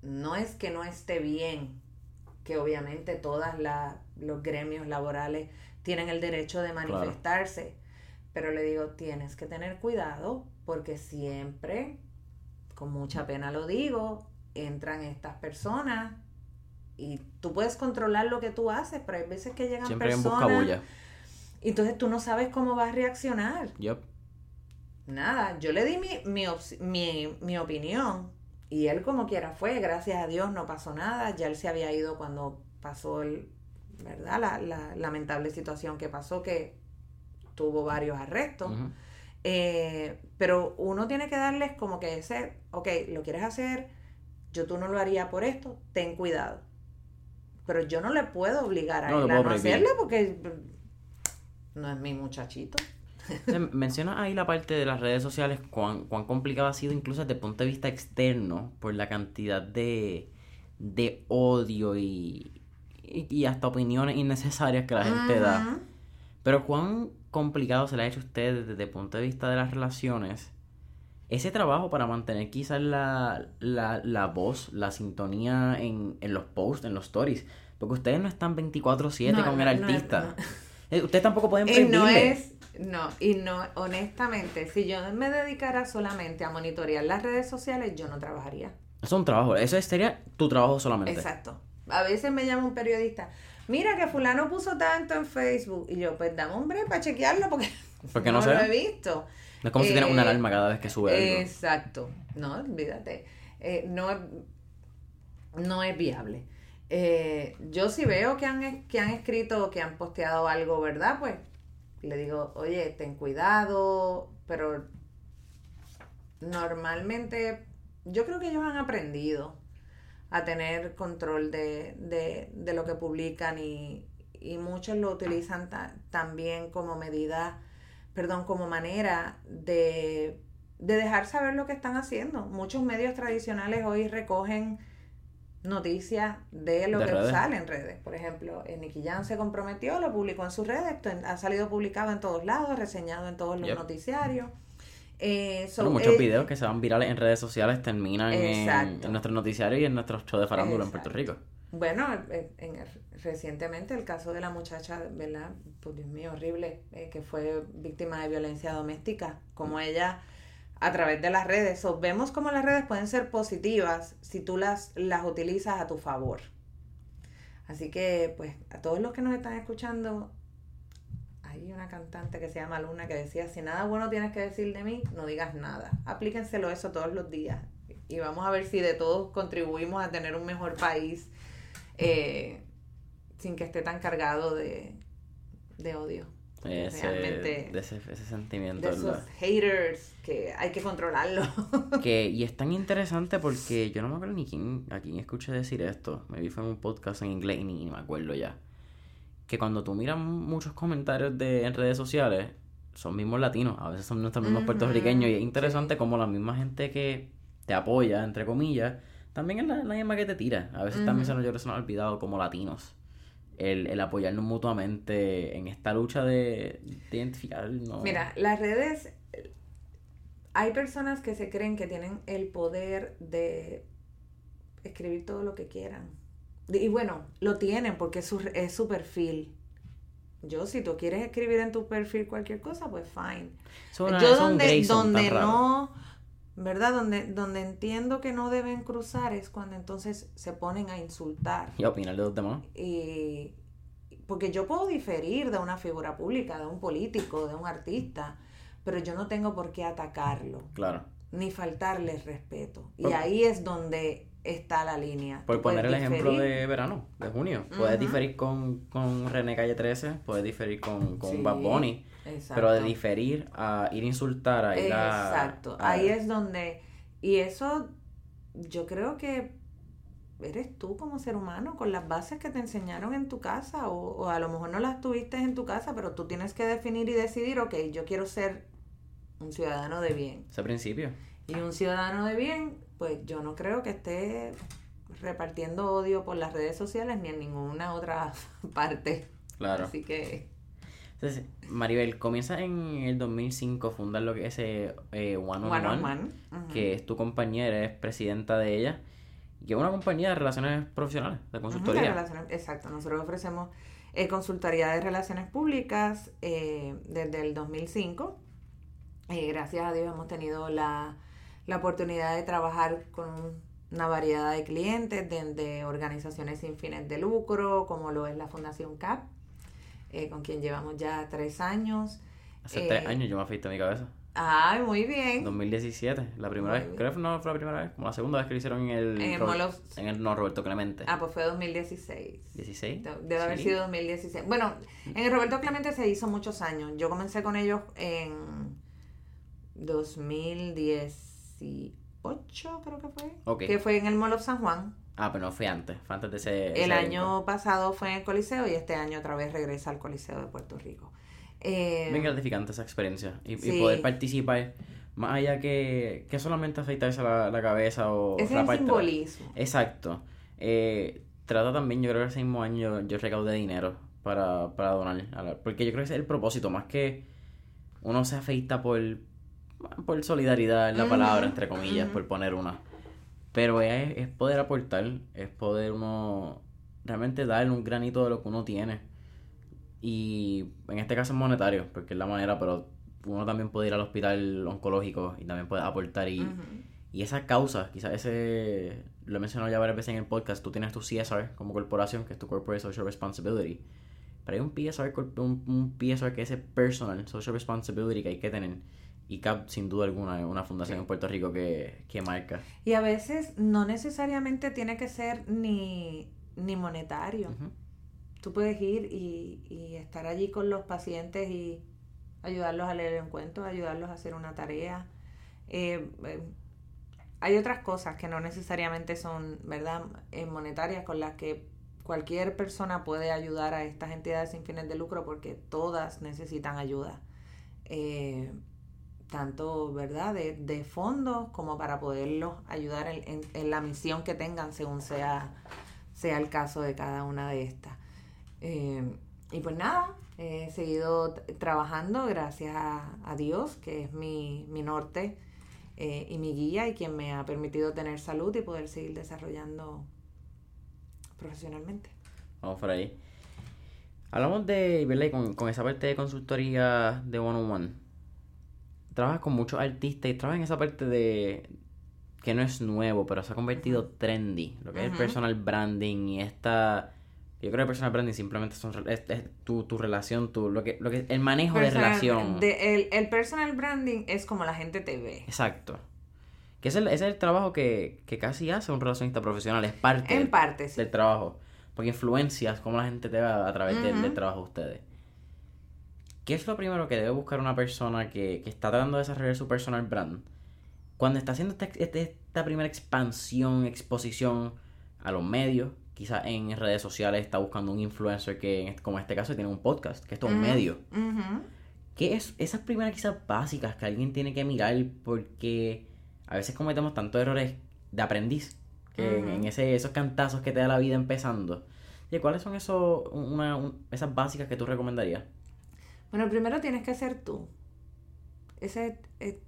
no es que no esté bien, que obviamente todos los gremios laborales tienen el derecho de manifestarse. Pero le digo, tienes que tener cuidado porque siempre, con mucha pena lo digo, entran estas personas y tú puedes controlar lo que tú haces, pero hay veces que llegan Siempre personas. Y entonces tú no sabes cómo vas a reaccionar. Yep. Nada, yo le di mi, mi, mi, opinión y él como quiera fue, gracias a Dios no pasó nada, ya él se había ido cuando pasó el, ¿verdad? La, lamentable situación que pasó, que tuvo varios arrestos. Eh, pero uno tiene que darles como que ser, ok, lo quieres hacer, yo tú no lo haría por esto, ten cuidado pero yo no le puedo obligar a él a no hacerlo porque no es mi muchachito. Menciona ahí la parte de las redes sociales, cuán, cuán complicado ha sido incluso desde el punto de vista externo por la cantidad de, de odio y, y, hasta opiniones innecesarias que la gente da. Pero cuán complicado se le ha hecho a usted desde el punto de vista de las relaciones ese trabajo para mantener quizás la, la, la voz, la sintonía en, en, los posts, en los stories. Porque ustedes no están 24/7 con el artista. Eh, ustedes tampoco pueden Y no es, no, y no, honestamente, si yo me dedicara solamente a monitorear las redes sociales, yo no trabajaría. Eso es un trabajo, eso sería tu trabajo solamente. Exacto. A veces me llama un periodista, mira que fulano puso tanto en Facebook, y yo, pues dame un break para chequearlo porque, porque no, lo he visto. No es como si tienes una eh, alarma cada vez que sube algo. Exacto. No, olvídate. Eh, no, no es viable. Eh, yo si veo que han, que han escrito o que han posteado algo, ¿verdad? Pues le digo, oye, ten cuidado, pero normalmente yo creo que ellos han aprendido a tener control de, de, de lo que publican y, y muchos lo utilizan también como medida perdón, como manera de, dejar saber lo que están haciendo. Muchos medios tradicionales hoy recogen noticias de lo que sale en redes. Por ejemplo, Nicky Jan se comprometió, lo publicó en sus redes, ha salido publicado en todos lados, reseñado en todos los noticiarios. Eh, muchos eh, videos que se van virales en redes sociales terminan en, nuestro noticiario y en nuestro show de farándula en Puerto Rico. Bueno, en, recientemente el caso de la muchacha, ¿verdad? Pues Dios mío, horrible, eh, que fue víctima de violencia doméstica, como mm. ella a través de las redes. vemos cómo las redes pueden ser positivas si tú las, las utilizas a tu favor. Así que, pues, a todos los que nos están escuchando, hay una cantante que se llama Luna que decía, si nada bueno tienes que decir de mí, no digas nada. Aplíquenselo eso todos los días y vamos a ver si de todos contribuimos a tener un mejor país eh, sin que esté tan cargado de, odio. Ese, de ese, sentimiento. De esos haters que hay que controlarlo. que, y es tan interesante porque yo no me acuerdo ni quién, a quién escuché decir esto. Me vi fue en un podcast en inglés y ni, me acuerdo ya. Que cuando tú miras muchos comentarios de, en redes sociales, son mismos latinos, a veces son nuestros mismos puertorriqueños. Y es interesante como la misma gente que te apoya, entre comillas, también es la, misma que te tira. A veces también se nos, yo se nos ha olvidado como latinos. El, el, apoyarnos mutuamente en esta lucha de, identificar. Mira, las redes hay personas que se creen que tienen el poder de escribir todo lo que quieran. Y bueno, lo tienen porque es su, es su perfil. Yo, si tú quieres escribir en tu perfil cualquier cosa, pues fine. Yo donde, donde no, ¿verdad? Donde, donde entiendo que no deben cruzar es cuando entonces se ponen a insultar. Y a opinar de los demás. Y, porque yo puedo diferir de una figura pública, de un político, de un artista, pero yo no tengo por qué atacarlo. Claro. Ni faltarle respeto. Y ahí es donde está la línea. Por poner el ejemplo de verano, de junio. Puedes diferir con, con René Calle 13, puedes diferir con, con Bad Bunny. Pero de diferir a ir a insultar, a ir Exacto. Ahí es donde... Y eso yo creo que eres tú como ser humano con las bases que te enseñaron en tu casa o, o, a lo mejor no las tuviste en tu casa, pero tú tienes que definir y decidir, ok, yo quiero ser un ciudadano de bien. Ese principio. Y un ciudadano de bien, pues yo no creo que esté repartiendo odio por las redes sociales ni en ninguna otra parte. Claro. Así que... Entonces, Maribel, comienza en el 2005 fundar lo que es ese eh, One on One, que es tu compañera, eres presidenta de ella que es una compañía de relaciones profesionales, de consultoría. exacto, nosotros ofrecemos eh, consultoría de relaciones públicas eh, desde el 2005. Eh, gracias a Dios hemos tenido la, la oportunidad de trabajar con una variedad de clientes, desde organizaciones sin fines de lucro, como lo es la Fundación CAP, con quien llevamos ya tres años. Hace tres años yo me afeité mi cabeza. Ay, muy bien. 2017, la primera vez. Creo que no fue la primera vez, como la segunda vez que lo hicieron en el. En el En el no, Roberto Clemente. Ah, pues fue 2016. ¿16? Debe haber sido 2016. Bueno, en el Roberto Clemente se hizo muchos años. Yo comencé con ellos en 2018, creo que fue. Ok. Que fue en el Mall of San Juan. Ah, pero no fue antes, fue antes de ese. El año pasado fue en el Coliseo y este año otra vez regresa al Coliseo de Puerto Rico. Eh, Bien gratificante esa experiencia y, poder participar más allá que, que solamente afeitarse la, la cabeza o es el simbolismo. Exacto. Eh, trata también, yo creo que ese mismo año yo recaudé dinero para, para donar. Porque yo creo que es el propósito, más que uno se afeita por, por solidaridad en la palabra, entre comillas, por poner una. Pero es, es poder aportar, es poder uno realmente darle un granito de lo que uno tiene y en este caso es monetario, porque es la manera, pero uno también puede ir al hospital oncológico y también puede aportar. Y, y esa causa, quizás ese, lo he mencionado ya varias veces en el podcast, tú tienes tu CSR como corporación, que es tu Corporate Social Responsibility. Pero hay un PSR, un, un PSR que es el Personal Social Responsibility que hay que tener. Y CAP, sin duda alguna, es una fundación en Puerto Rico que, que marca. Y a veces no necesariamente tiene que ser ni, ni monetario tú puedes ir y, y estar allí con los pacientes y ayudarlos a leer el cuento, ayudarlos a hacer una tarea. Eh, eh, hay otras cosas que no necesariamente son, ¿verdad?, eh, monetarias con las que cualquier persona puede ayudar a estas entidades sin fines de lucro porque todas necesitan ayuda. tanto, ¿verdad?, de, fondos como para poderlos ayudar en, la misión que tengan según sea, sea el caso de cada una de estas. Eh, y pues nada, he seguido trabajando gracias a, Dios, que es mi, norte eh, y mi guía y quien me ha permitido tener salud y poder seguir desarrollando profesionalmente. Vamos por ahí. Hablamos de, ¿verdad? Con, con esa parte de consultoría de one-on-one. Trabajas con muchos artistas y trabajas en esa parte de que no es nuevo, pero se ha convertido trendy, lo que es el personal branding y esta yo creo que personal branding simplemente son, es, tu, tu, relación, tu, lo que, lo que, el manejo de relación. el, el, personal branding es como la gente te ve. Exacto. Que es el, es el trabajo que, que casi hace un relacionista profesional, es parte, en parte del trabajo. Porque influencias cómo la gente te ve a, través del, trabajo de ustedes. ¿Qué es lo primero que debe buscar una persona que, que está tratando de desarrollar su personal brand? Cuando está haciendo esta, este, esta primera expansión, exposición a los medios, quizás en redes sociales está buscando un influencer que, como en este caso, tiene un podcast, que esto es un medio. ¿Qué es esas primeras quizás básicas que alguien tiene que mirar porque a veces cometemos tantos errores de aprendiz, que en, ese, esos cantazos que te da la vida empezando. ¿Y cuáles son esos, una, esas básicas que tú recomendarías? Bueno, primero tienes que ser tú. Ese, eh,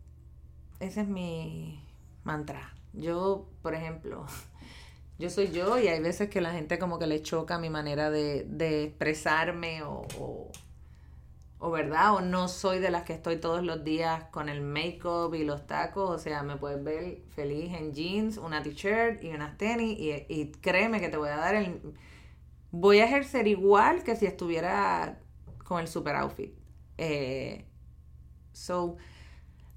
ese es mi mantra. Yo, por ejemplo, yo soy yo y hay veces que la gente como que le choca mi manera de, de expresarme o, o, verdad, o no soy de las que estoy todos los días con el make-up y los tacos, o sea, me puedes ver feliz en jeans, una t-shirt y unas tenis y, y créeme que te voy a dar el... Voy a ejercer igual que si estuviera con el super outfit. Eh, so,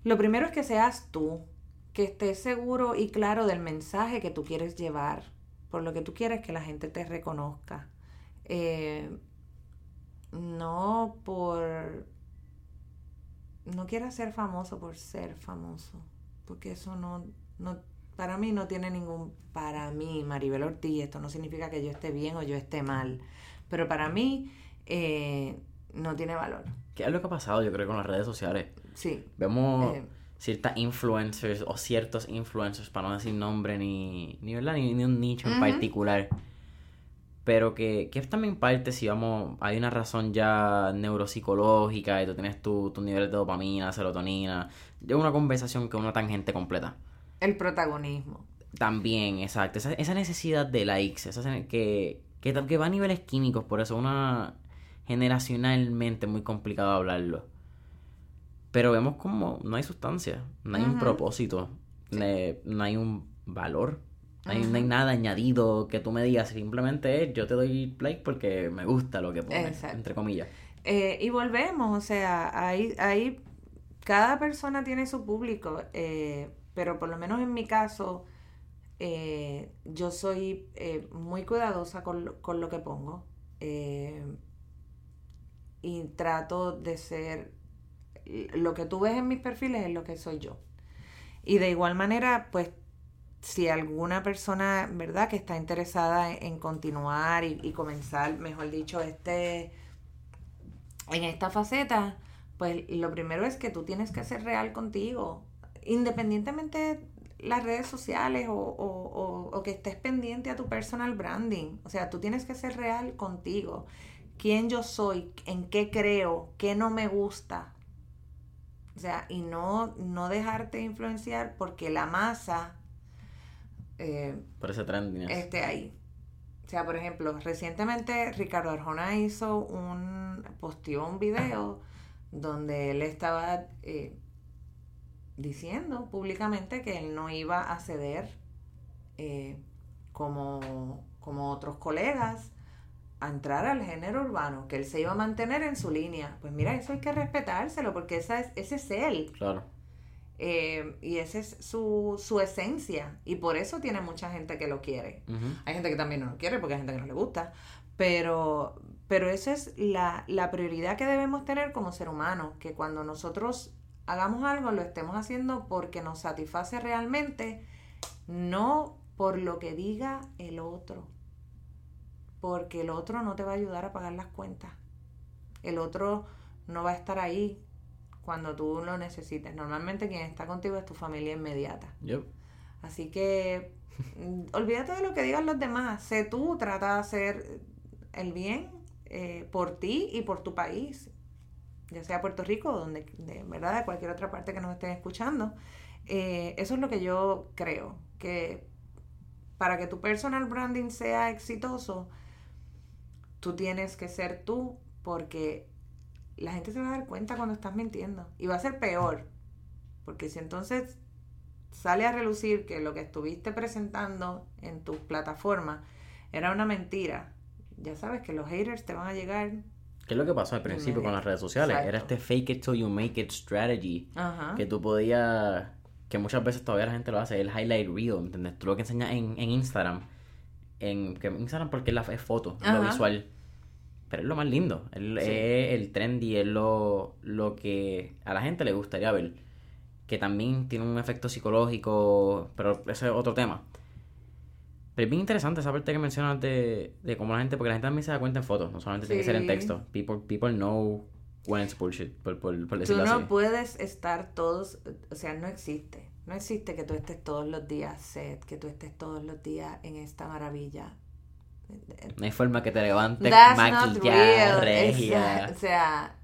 lo primero es que seas tú, que estés seguro y claro del mensaje que tú quieres llevar, por lo que tú quieres que la gente te reconozca. Eh, no por... No quieras ser famoso por ser famoso, porque eso no, no, para mí no tiene ningún, para mí, Maribel Ortiz, esto no significa que yo esté bien o yo esté mal, pero para mí eh, no tiene valor. ¿Qué es lo que ha pasado, yo creo, con las redes sociales? Sí. Vemos... Eh, ciertas influencers o ciertos influencers, para no decir nombre ni, ni, ¿verdad? ni, un nicho en particular. Pero que, que es también parte, si vamos, hay una razón ya neuropsicológica y tú tienes tu, tu niveles de dopamina, serotonina. Es una conversación que una tangente completa. El protagonismo. También, exacto. Esa, esa necesidad de likes, esa, que, que, que va a niveles químicos, por eso una generacionalmente muy complicado hablarlo. Pero vemos como no hay sustancia, no hay un propósito, no hay un valor, no hay, nada añadido que tú me digas, simplemente yo te doy like porque me gusta lo que pones, entre comillas. Eh, y volvemos, o sea, ahí, ahí cada persona tiene su público, eh, pero por lo menos en mi caso, eh, yo soy muy cuidadosa con, con, lo que pongo y trato de ser lo que tú ves en mis perfiles es lo que soy yo. Y de igual manera, pues si alguna persona, ¿verdad?, que está interesada en, continuar y, comenzar, mejor dicho, este en esta faceta, pues lo primero es que tú tienes que ser real contigo, independientemente de las redes sociales o, o, o, que estés pendiente a tu personal branding. O sea, tú tienes que ser real contigo. Quién yo soy, en qué creo, qué no me gusta, o sea, y no, no dejarte influenciar porque la masa... Eh, por ese trend. Esté ahí. O sea, por ejemplo, recientemente Ricardo Arjona hizo un, posteó un video donde él estaba eh, diciendo públicamente que él no iba a ceder eh, como, como otros colegas a entrar al género urbano, que él se iba a mantener en su línea. Pues mira, eso hay que respetárselo, porque esa es, ese es él. Claro. Eh, y esa es su, su esencia. Y por eso tiene mucha gente que lo quiere. Hay gente que también no lo quiere porque hay gente que no le gusta. Pero, pero esa es la, la prioridad que debemos tener como ser humano. Que cuando nosotros hagamos algo, lo estemos haciendo porque nos satisface realmente, no por lo que diga el otro porque el otro no te va a ayudar a pagar las cuentas. El otro no va a estar ahí cuando tú lo necesites. Normalmente quien está contigo es tu familia inmediata. Así que mm, olvídate de lo que digan los demás. Sé tú, trata de hacer el bien eh, por ti y por tu país. Ya sea Puerto Rico o donde, de verdad, de cualquier otra parte que nos estén escuchando. Eh, eso es lo que yo creo. Que para que tu personal branding sea exitoso, tú tienes que ser tú porque la gente se va a dar cuenta cuando estás mintiendo y va a ser peor. Porque si entonces sale a relucir que lo que estuviste presentando en tu plataforma era una mentira, ya sabes que los haters te van a llegar. ¿Qué es lo que pasó al principio con las redes sociales? Era este fake it till you make it strategy. Que tú podías, que muchas veces todavía la gente lo hace, el highlight reel, ¿entendés? Tú lo que enseñas en, en Instagram, en que Instagram porque es, la, es foto, lo visual pero es lo más lindo. Es el trendy, es lo, lo que a la gente le gustaría ver. Que también tiene un efecto psicológico, pero ese es otro tema. Pero es bien interesante esa parte que mencionas de, de cómo la gente, porque la gente también se da cuenta en fotos, no solamente tiene que ser en texto. People, people know when it's bullshit, por, por, por Tú no puedes estar todos, o sea, no existe. No existe que tú estés todos los días set, que tú estés todos los días en esta maravilla no hay forma que te levantes maquillaje, regia. O sea,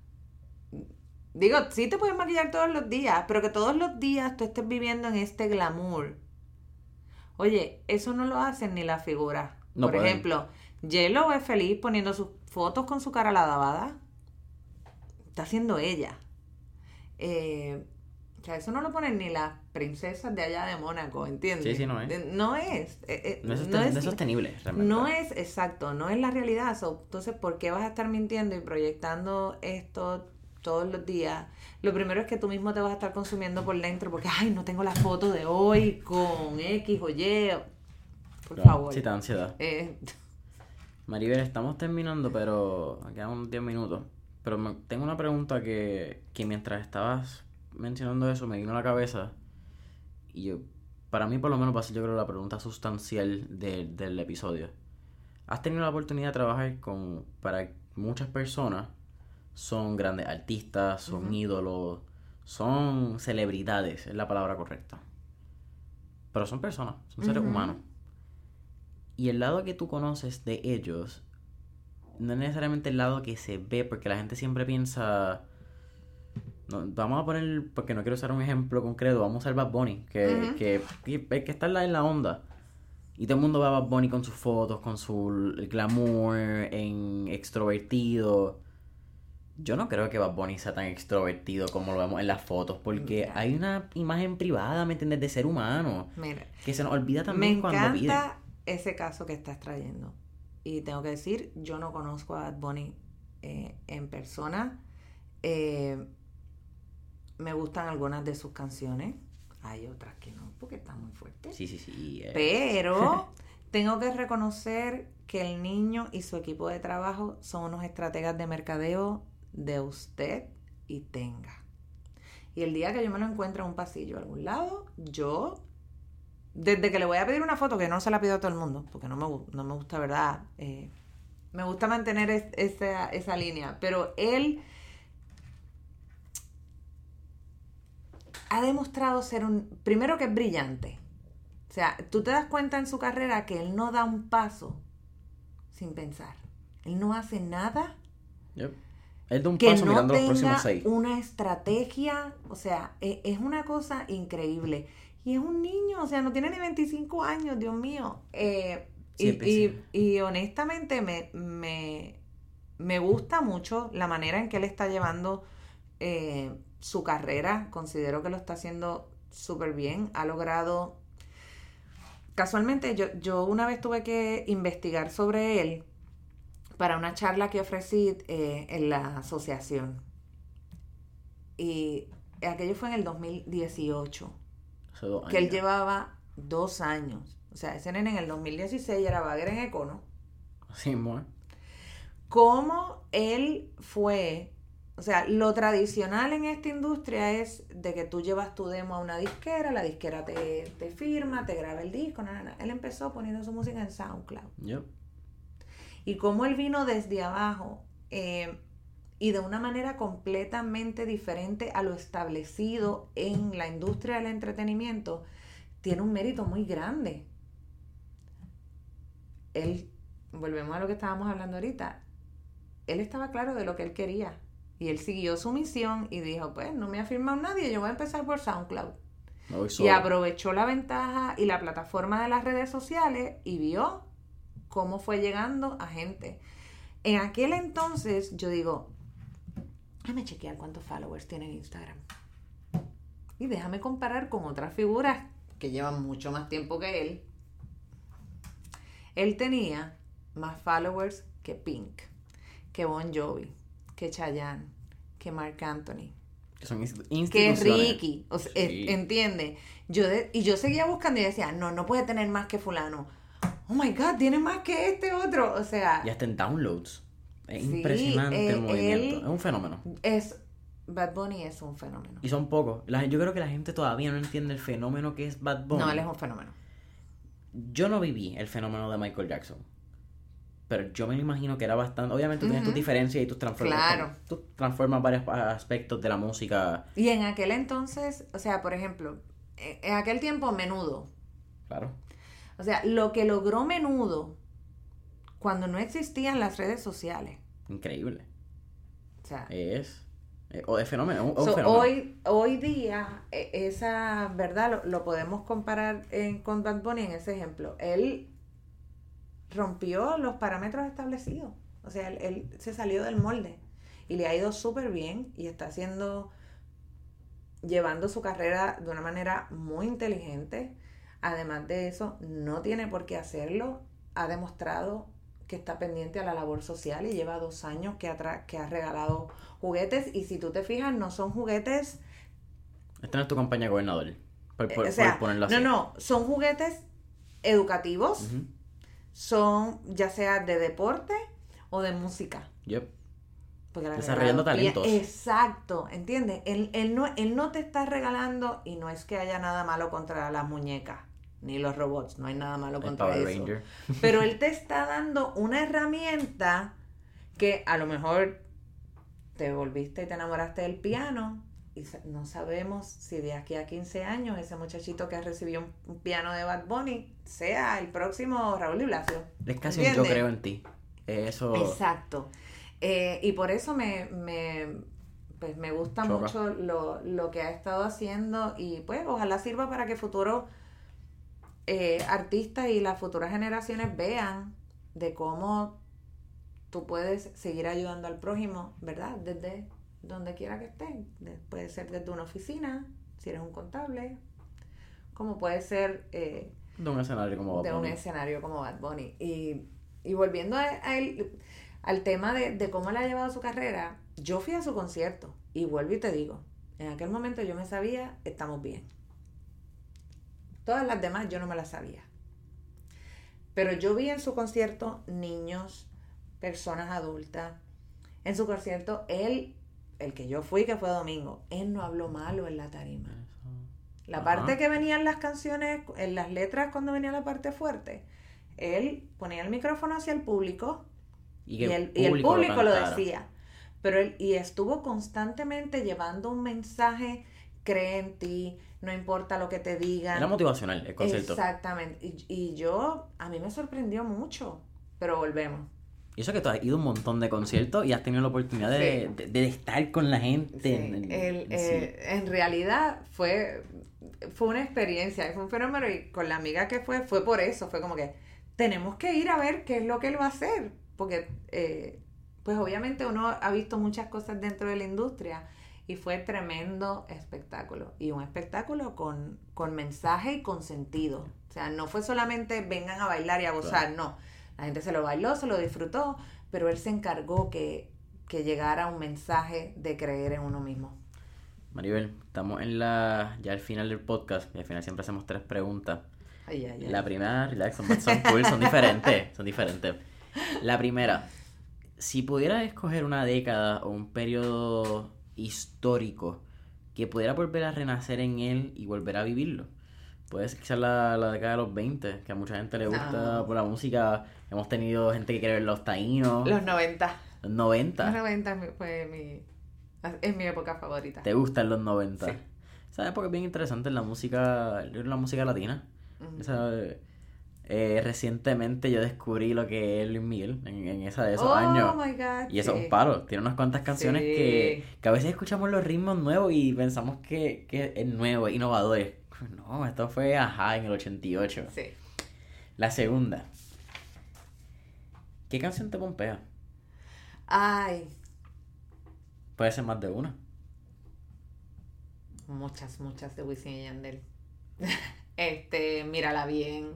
Digo, sí te puedes maquillar todos los días, pero que todos los días tú estés viviendo en este glamour. Oye, eso no lo hacen ni la figura. Por ejemplo, Yellow es feliz poniendo sus fotos con su cara lavada. Está haciendo ella. Eh, o sea, eso no lo ponen ni las princesas de allá de Mónaco, ¿entiendes? Sí, sí, no es. No es. Eh, eh, no, es sostenible, realmente. No es, exacto, no es la realidad. entonces, ¿por qué vas a estar mintiendo y proyectando esto todos los días? Lo primero es que tú mismo te vas a estar consumiendo por dentro porque, ay, no tengo la foto de hoy con X o Y. Por favor. Sí, te ansiedad. Eh. Maribel, estamos terminando, pero quedan unos 10 minutos. Pero tengo una pregunta que, que mientras estabas mencionando eso me vino a la cabeza y yo, para mí por lo menos va a ser yo creo la pregunta sustancial del episodio. ¿Has tenido la oportunidad de trabajar con, para muchas personas, son grandes artistas, son ídolos, son celebridades, es la palabra correcta. Pero son personas, son seres humanos. Y el lado que tú conoces de ellos, no es necesariamente el lado que se ve, porque la gente siempre piensa vamos a poner, porque no quiero usar un ejemplo concreto, vamos a usar Bad Bunny, que, que, que, que está en la onda. Y todo el mundo va a Bad Bunny con sus fotos, con su glamour, en extrovertido. Yo no creo que Bad Bunny sea tan extrovertido como lo vemos en las fotos, porque hay una imagen privada, ¿me entiendes? De ser humano. Mira, que se nos olvida también me cuando pide. Encanta ese caso que estás trayendo. Y tengo que decir, yo no conozco a Bad Bunny eh, en persona. Eh, me gustan algunas de sus canciones. Hay otras que no, porque están muy fuertes. Sí, sí, sí. Eh. Pero tengo que reconocer que el niño y su equipo de trabajo son unos estrategas de mercadeo de usted y tenga. Y el día que yo me lo encuentre en un pasillo a algún lado, yo, desde que le voy a pedir una foto, que no se la pido a todo el mundo, porque no me, no me gusta, ¿verdad? Eh, me gusta mantener esa, esa línea, pero él ha demostrado ser un, primero que es brillante. O sea, tú te das cuenta en su carrera que él no da un paso sin pensar. Él no hace nada. Él da un paso mirando los próximos seis. Una estrategia, o sea, e, es, una cosa increíble. Y es un niño, o sea, no tiene ni 25 años, Dios mío. Eh, y, honestamente me, me, me, gusta mucho la manera en que él está llevando eh, su carrera, considero que lo está haciendo súper bien, ha logrado... Casualmente yo, yo una vez tuve que investigar sobre él para una charla que ofrecí eh, en la asociación. Y aquello fue en el 2018. que él llevaba dos años. O sea, ese nene en el 2016 era bagger en Econo. Sí, muy. Cómo él fue o sea, lo tradicional en esta industria es de que tú llevas tu demo a una disquera, la disquera te, firma, te graba el disco, nada, nada. Él empezó poniendo su música en SoundCloud. Y como él vino desde abajo eh, y de una manera completamente diferente a lo establecido en la industria del entretenimiento, tiene un mérito muy grande. Él, volvemos a lo que estábamos hablando ahorita, él estaba claro de lo que él quería y él siguió su misión y dijo, pues no me ha firmado nadie, yo voy a empezar por SoundCloud. Y aprovechó la ventaja y la plataforma de las redes sociales y vio cómo fue llegando a gente. En aquel entonces yo digo, déjame chequear cuántos followers tiene en Instagram. Y déjame comparar con otras figuras que llevan mucho más tiempo que él. Él tenía más followers que Pink, que Bon Jovi, que Chayanne, que Mark Anthony. Que son Que Ricky. O sea, entiende. Yo y yo seguía buscando y decía, no, no puede tener más que fulano. Oh my God, tiene más que este otro. O sea. Y hasta en downloads. Es impresionante el eh, movimiento. es un fenómeno. Es. Bad Bunny es un fenómeno. Y son pocos. yo creo que la gente todavía no entiende el fenómeno que es Bad Bunny. No, él es un fenómeno. Yo no viví el fenómeno de Michael Jackson pero yo me imagino que era bastante. Obviamente tú tienes tus diferencias y tus transformas. Claro. Tú transformas varios aspectos de la música. Y en aquel entonces, o sea, por ejemplo, e, en aquel tiempo, menudo. Claro. O sea, lo que logró menudo cuando no existían las redes sociales. Increíble. O sea. Es. Eh, o de fenómeno, Hoy, hoy día, e, esa verdad lo, podemos comparar con Bad Bunny en ese ejemplo. Él rompió los parámetros establecidos. O sea, él, se salió del molde y le ha ido súper bien y está haciendo, llevando su carrera de una manera muy inteligente. Además de eso, no tiene por qué hacerlo. Ha demostrado que está pendiente a la labor social y lleva dos años que ha, que ha regalado juguetes y si tú te fijas no son juguetes... Esta no es tu campaña gobernador, por, ponerlo así. No, no, son juguetes educativos, son ya sea de deporte o de música. Yep. Desarrollando talentos. Exacto, ¿entiendes? Él, él, no, él no te está regalando y no es que haya nada malo contra las muñecas ni los robots, no hay nada malo contra eso. Pero él te está dando una herramienta que a lo mejor te volviste y te enamoraste del piano y no sabemos si de aquí a 15 años ese muchachito que recibido un, piano de Bad Bunny sea el próximo Raúl y Blasio. Es casi un yo creo en ti. Eso... Exacto. Eh, y por eso me, me, pues me gusta mucho lo, lo, que ha estado haciendo y pues ojalá sirva para que futuro eh, artistas y las futuras generaciones vean de cómo tú puedes seguir ayudando al prójimo, ¿verdad? Desde donde quiera que esté. Puede ser desde una oficina, si eres un contable, como puede ser... Eh, de un escenario como Bad Bunny. De un escenario como Bad Bunny. Y, y volviendo a, al tema de, de cómo le ha llevado su carrera, yo fui a su concierto y vuelvo y te digo, en aquel momento yo me sabía, estamos bien. Todas las demás yo no me las sabía. Pero yo vi en su concierto niños, personas adultas. En su concierto, él, el que yo fui, que fue domingo, él no habló malo en la tarima. La parte que venían las canciones, en las letras cuando venía la parte fuerte, él ponía el micrófono hacia el público y, el, público, lo, decía. Pero él, y estuvo constantemente llevando un mensaje, cree en ti, no importa lo que te digan. Era motivacional el concepto. Exactamente. Y, y yo, a mí me sorprendió mucho, pero volvemos. Y eso que tú has ido a un montón de conciertos y has tenido la oportunidad de, de, estar con la gente. En, eh, en, realidad fue, fue una experiencia, fue un fenómeno y con la amiga que fue, fue por eso, fue como que tenemos que ir a ver qué es lo que él va a hacer, porque eh, pues obviamente uno ha visto muchas cosas dentro de la industria y fue tremendo espectáculo. Y un espectáculo con, con mensaje y con sentido. O sea, no fue solamente vengan a bailar y a gozar, no. La gente se lo bailó, se lo disfrutó, pero él se encargó que, que llegara un mensaje de creer en uno mismo. Maribel, estamos en la ya al final del podcast y al final siempre hacemos tres preguntas. Ay, ay, La primera, relax, son, son cool, son diferentes, son diferentes. La primera, si pudieras escoger una década o un periodo histórico que pudiera volver a renacer en él y volver a vivirlo. Puede ser quizás la, la década de los 20, que a mucha gente le gusta ah. por la música. Hemos tenido gente que quiere ver los taínos. Los 90. Los 90. Los 90 fue mi, es mi época favorita. ¿Te gustan los 90? Sí. Esa época es bien interesante en la música, la música latina. Eh, recientemente yo descubrí lo que es Luis Miguel en, esa de esos oh años. y eso es un paro. Tiene unas cuantas canciones que, que, a veces escuchamos los ritmos nuevos y pensamos que, que es nuevo, es innovador. No, esto fue ajá en el 88. Sí. La segunda. ¿Qué canción te pompea? Ay. Puede ser más de una. Muchas, muchas de Wisin y Yandel. este, mírala bien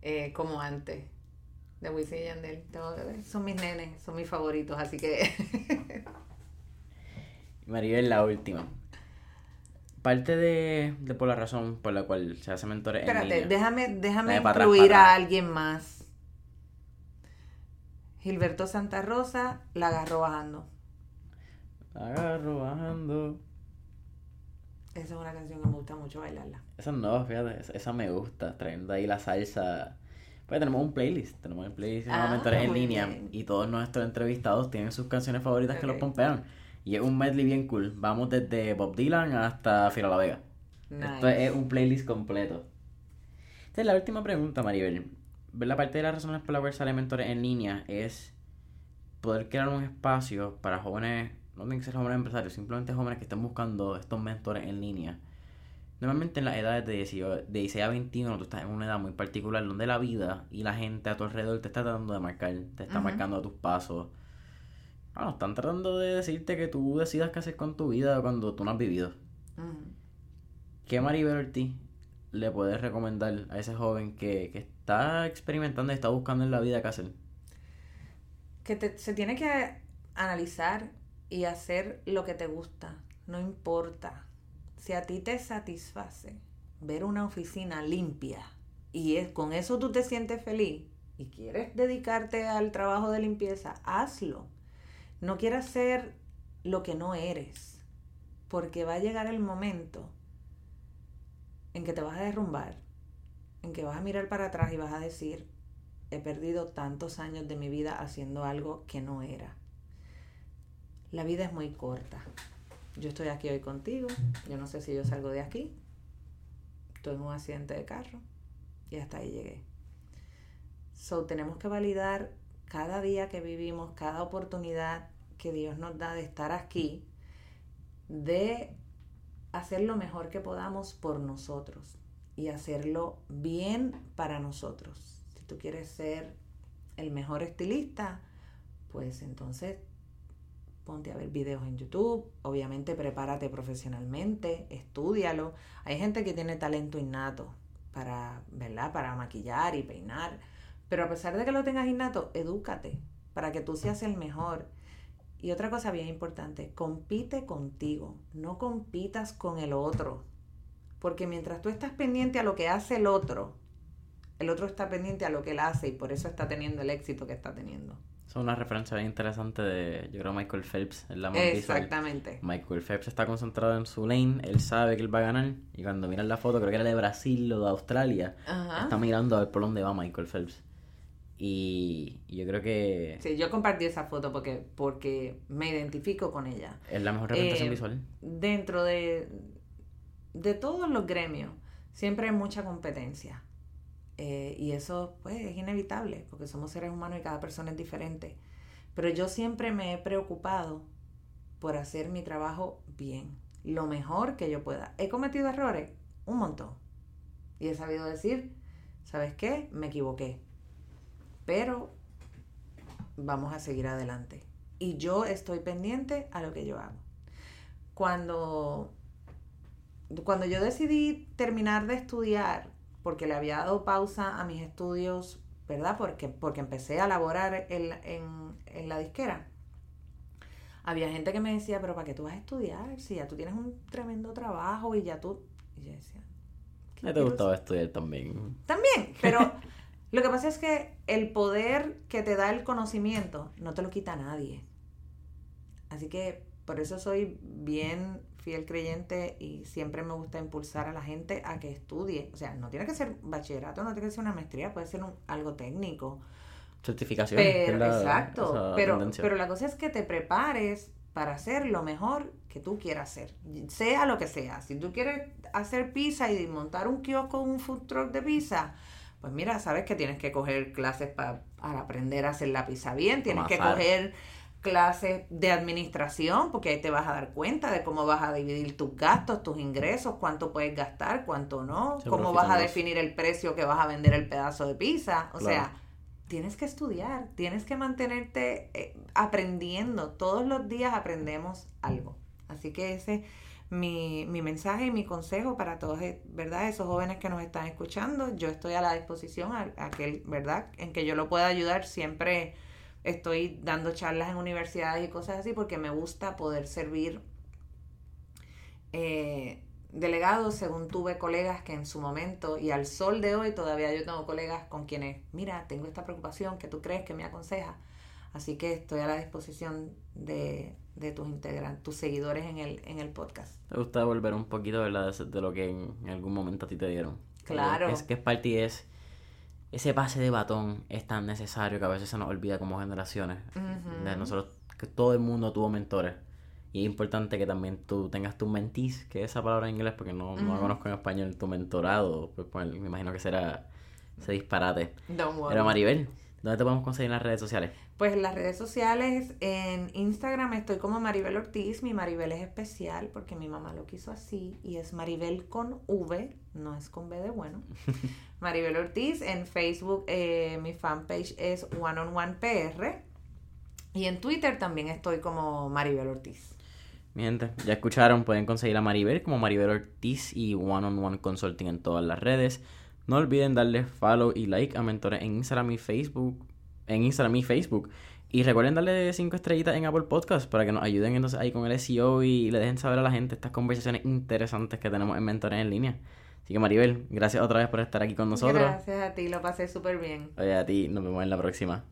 eh, como antes de Wisin y Yandel. son mis nenes, son mis favoritos, así que... Maribel, la última. Parte de, de, por la razón por la cual se hace mentores Espérate, déjame, déjame incluir a alguien más. Gilberto Santa Rosa la agarró bajando. La agarró bajando. Esa es una canción que me gusta mucho bailarla. Esa no, fíjate, esa, me gusta, trayendo ahí la salsa. Pues tenemos un playlist, tenemos un playlist de ah, mentores en línea y todos nuestros entrevistados tienen sus canciones favoritas que los pompean. Y es un medley bien cool. Vamos desde Bob Dylan hasta Fila La Vega. Esto es un playlist completo. Esta es la última pregunta, Maribel. La parte de las razones por las cuales sale mentores en línea es poder crear un espacio para jóvenes no tienen que ser jóvenes empresarios, simplemente jóvenes que estén buscando estos mentores en línea. Normalmente en las edades de 16 a 21 tú estás en una edad muy particular donde la vida y la gente a tu alrededor te está tratando de marcar, te está marcando tus pasos. Bueno, están tratando de decirte que tú decidas qué hacer con tu vida cuando tú no has vivido. ¿Qué Maribel Ortiz le puedes recomendar a ese joven que, está experimentando y está buscando en la vida qué hacer? Que se tiene que analizar y hacer lo que te gusta, no importa. Si a ti te satisface ver una oficina limpia y es, con eso tú te sientes feliz y quieres dedicarte al trabajo de limpieza, hazlo. No quieras ser lo que no eres, porque va a llegar el momento en que te vas a derrumbar, en que vas a mirar para atrás y vas a decir, he perdido tantos años de mi vida haciendo algo que no era. La vida es muy corta. Yo estoy aquí hoy contigo, yo no sé si yo salgo de aquí, estoy en un accidente de carro y hasta ahí llegué. So, tenemos que validar cada día que vivimos, cada oportunidad que Dios nos da de estar aquí, de hacer lo mejor que podamos por nosotros y hacerlo bien para nosotros. Si tú quieres ser el mejor estilista, pues entonces ponte a ver videos en YouTube, obviamente prepárate profesionalmente, estudialo. Hay gente que tiene talento innato para, ¿verdad? Para maquillar y peinar, pero a pesar de que lo tengas innato, edúcate para que tú seas el mejor y otra cosa bien importante, compite contigo, no compitas con el otro. Porque mientras tú estás pendiente a lo que hace el otro, el otro está pendiente a lo que él hace y por eso está teniendo el éxito que está teniendo. Es una referencia bien interesante de, yo creo, Michael Phelps en la Exactamente. Michael Phelps está concentrado en su lane, él sabe que él va a ganar y cuando miras la foto, creo que era de Brasil o de Australia, está mirando a ver por dónde va Michael Phelps. Y yo creo que... Sí, yo compartí esa foto porque, porque me identifico con ella. Es la mejor representación eh, visual. Dentro de, de todos los gremios, siempre hay mucha competencia. Eh, y eso pues es inevitable, porque somos seres humanos y cada persona es diferente. Pero yo siempre me he preocupado por hacer mi trabajo bien, lo mejor que yo pueda. ¿He cometido errores? Un montón. Y he sabido decir, ¿sabes qué? Me equivoqué pero vamos a seguir adelante. Y yo estoy pendiente a lo que yo hago. Cuando, cuando yo decidí terminar de estudiar, porque le había dado pausa a mis estudios, ¿verdad? Porque, porque empecé a laborar en, en la disquera. Había gente que me decía, pero ¿para qué tú vas a estudiar? Si ya tú tienes un tremendo trabajo y ya tú... Y yo decía... ¿Qué te gustaba estudiar también? También, pero Lo que pasa es que el poder que te da el conocimiento no te lo quita nadie. Así que por eso soy bien fiel creyente y siempre me gusta impulsar a la gente a que estudie. O sea, no tiene que ser bachillerato, no tiene que ser una maestría, puede ser algo técnico. Certificación. exacto. Pero, pero la cosa es que te prepares para hacer lo mejor que tú quieras hacer, sea lo que sea. Si tú quieres hacer pizza y montar un kiosco, un food truck de pizza, pues mira, sabes que tienes que coger clases para aprender a hacer la pizza bien, tienes que coger clases de administración, porque ahí te vas a dar cuenta de cómo vas a dividir tus gastos, tus ingresos, cuánto puedes gastar, cuánto no, cómo vas a definir el precio que vas a vender el pedazo de pizza. O sea, tienes que estudiar, tienes que mantenerte eh, aprendiendo. Todos los días aprendemos algo. Así que ese mi, mi mensaje y mi consejo para todos, eh, ¿verdad? Esos jóvenes que nos están escuchando. Yo estoy a la disposición, aquel, ¿verdad? En que yo lo pueda ayudar. Siempre estoy dando charlas en universidades y cosas así porque me gusta poder servir eh, delegados según tuve colegas que en su momento y al sol de hoy todavía yo tengo colegas con quienes, mira, tengo esta preocupación que tú crees que me aconseja. Así que estoy a la disposición de, de tus integrantes, tus seguidores en el, en el podcast. Me gusta volver un poquito ¿verdad? de lo que en, algún momento a ti te dieron. Claro. Es que es parte es ese pase de batón es tan necesario que a veces se nos olvida como generaciones. de nosotros, que todo el mundo tuvo mentores. Y es importante que también tú tengas tu mentis, que es esa palabra en inglés porque no, no la conozco en español, tu mentorado. Pues, pues, me imagino que será ese disparate. Don't Pero Maribel, ¿Dónde te podemos conseguir en las redes sociales? Pues en las redes sociales, en Instagram estoy como Maribel Ortiz. Mi Maribel es especial porque mi mamá lo quiso así y es Maribel con V, no es con B de bueno. Maribel Ortiz. En Facebook eh, mi fanpage es One on One PR. Y en Twitter también estoy como Maribel Ortiz. Mi gente, ya escucharon, pueden conseguir a Maribel como Maribel Ortiz y One on One Consulting en todas las redes. No olviden darle follow y like a Mentores en Instagram y Facebook. En Instagram y Facebook. Y recuerden darle 5 estrellitas en Apple Podcast para que nos ayuden entonces ahí con el SEO y le dejen saber a la gente estas conversaciones interesantes que tenemos en Mentores en línea. Así que Maribel, gracias otra vez por estar aquí con nosotros. Gracias a ti, lo pasé súper bien. Oye, a ti, nos vemos en la próxima.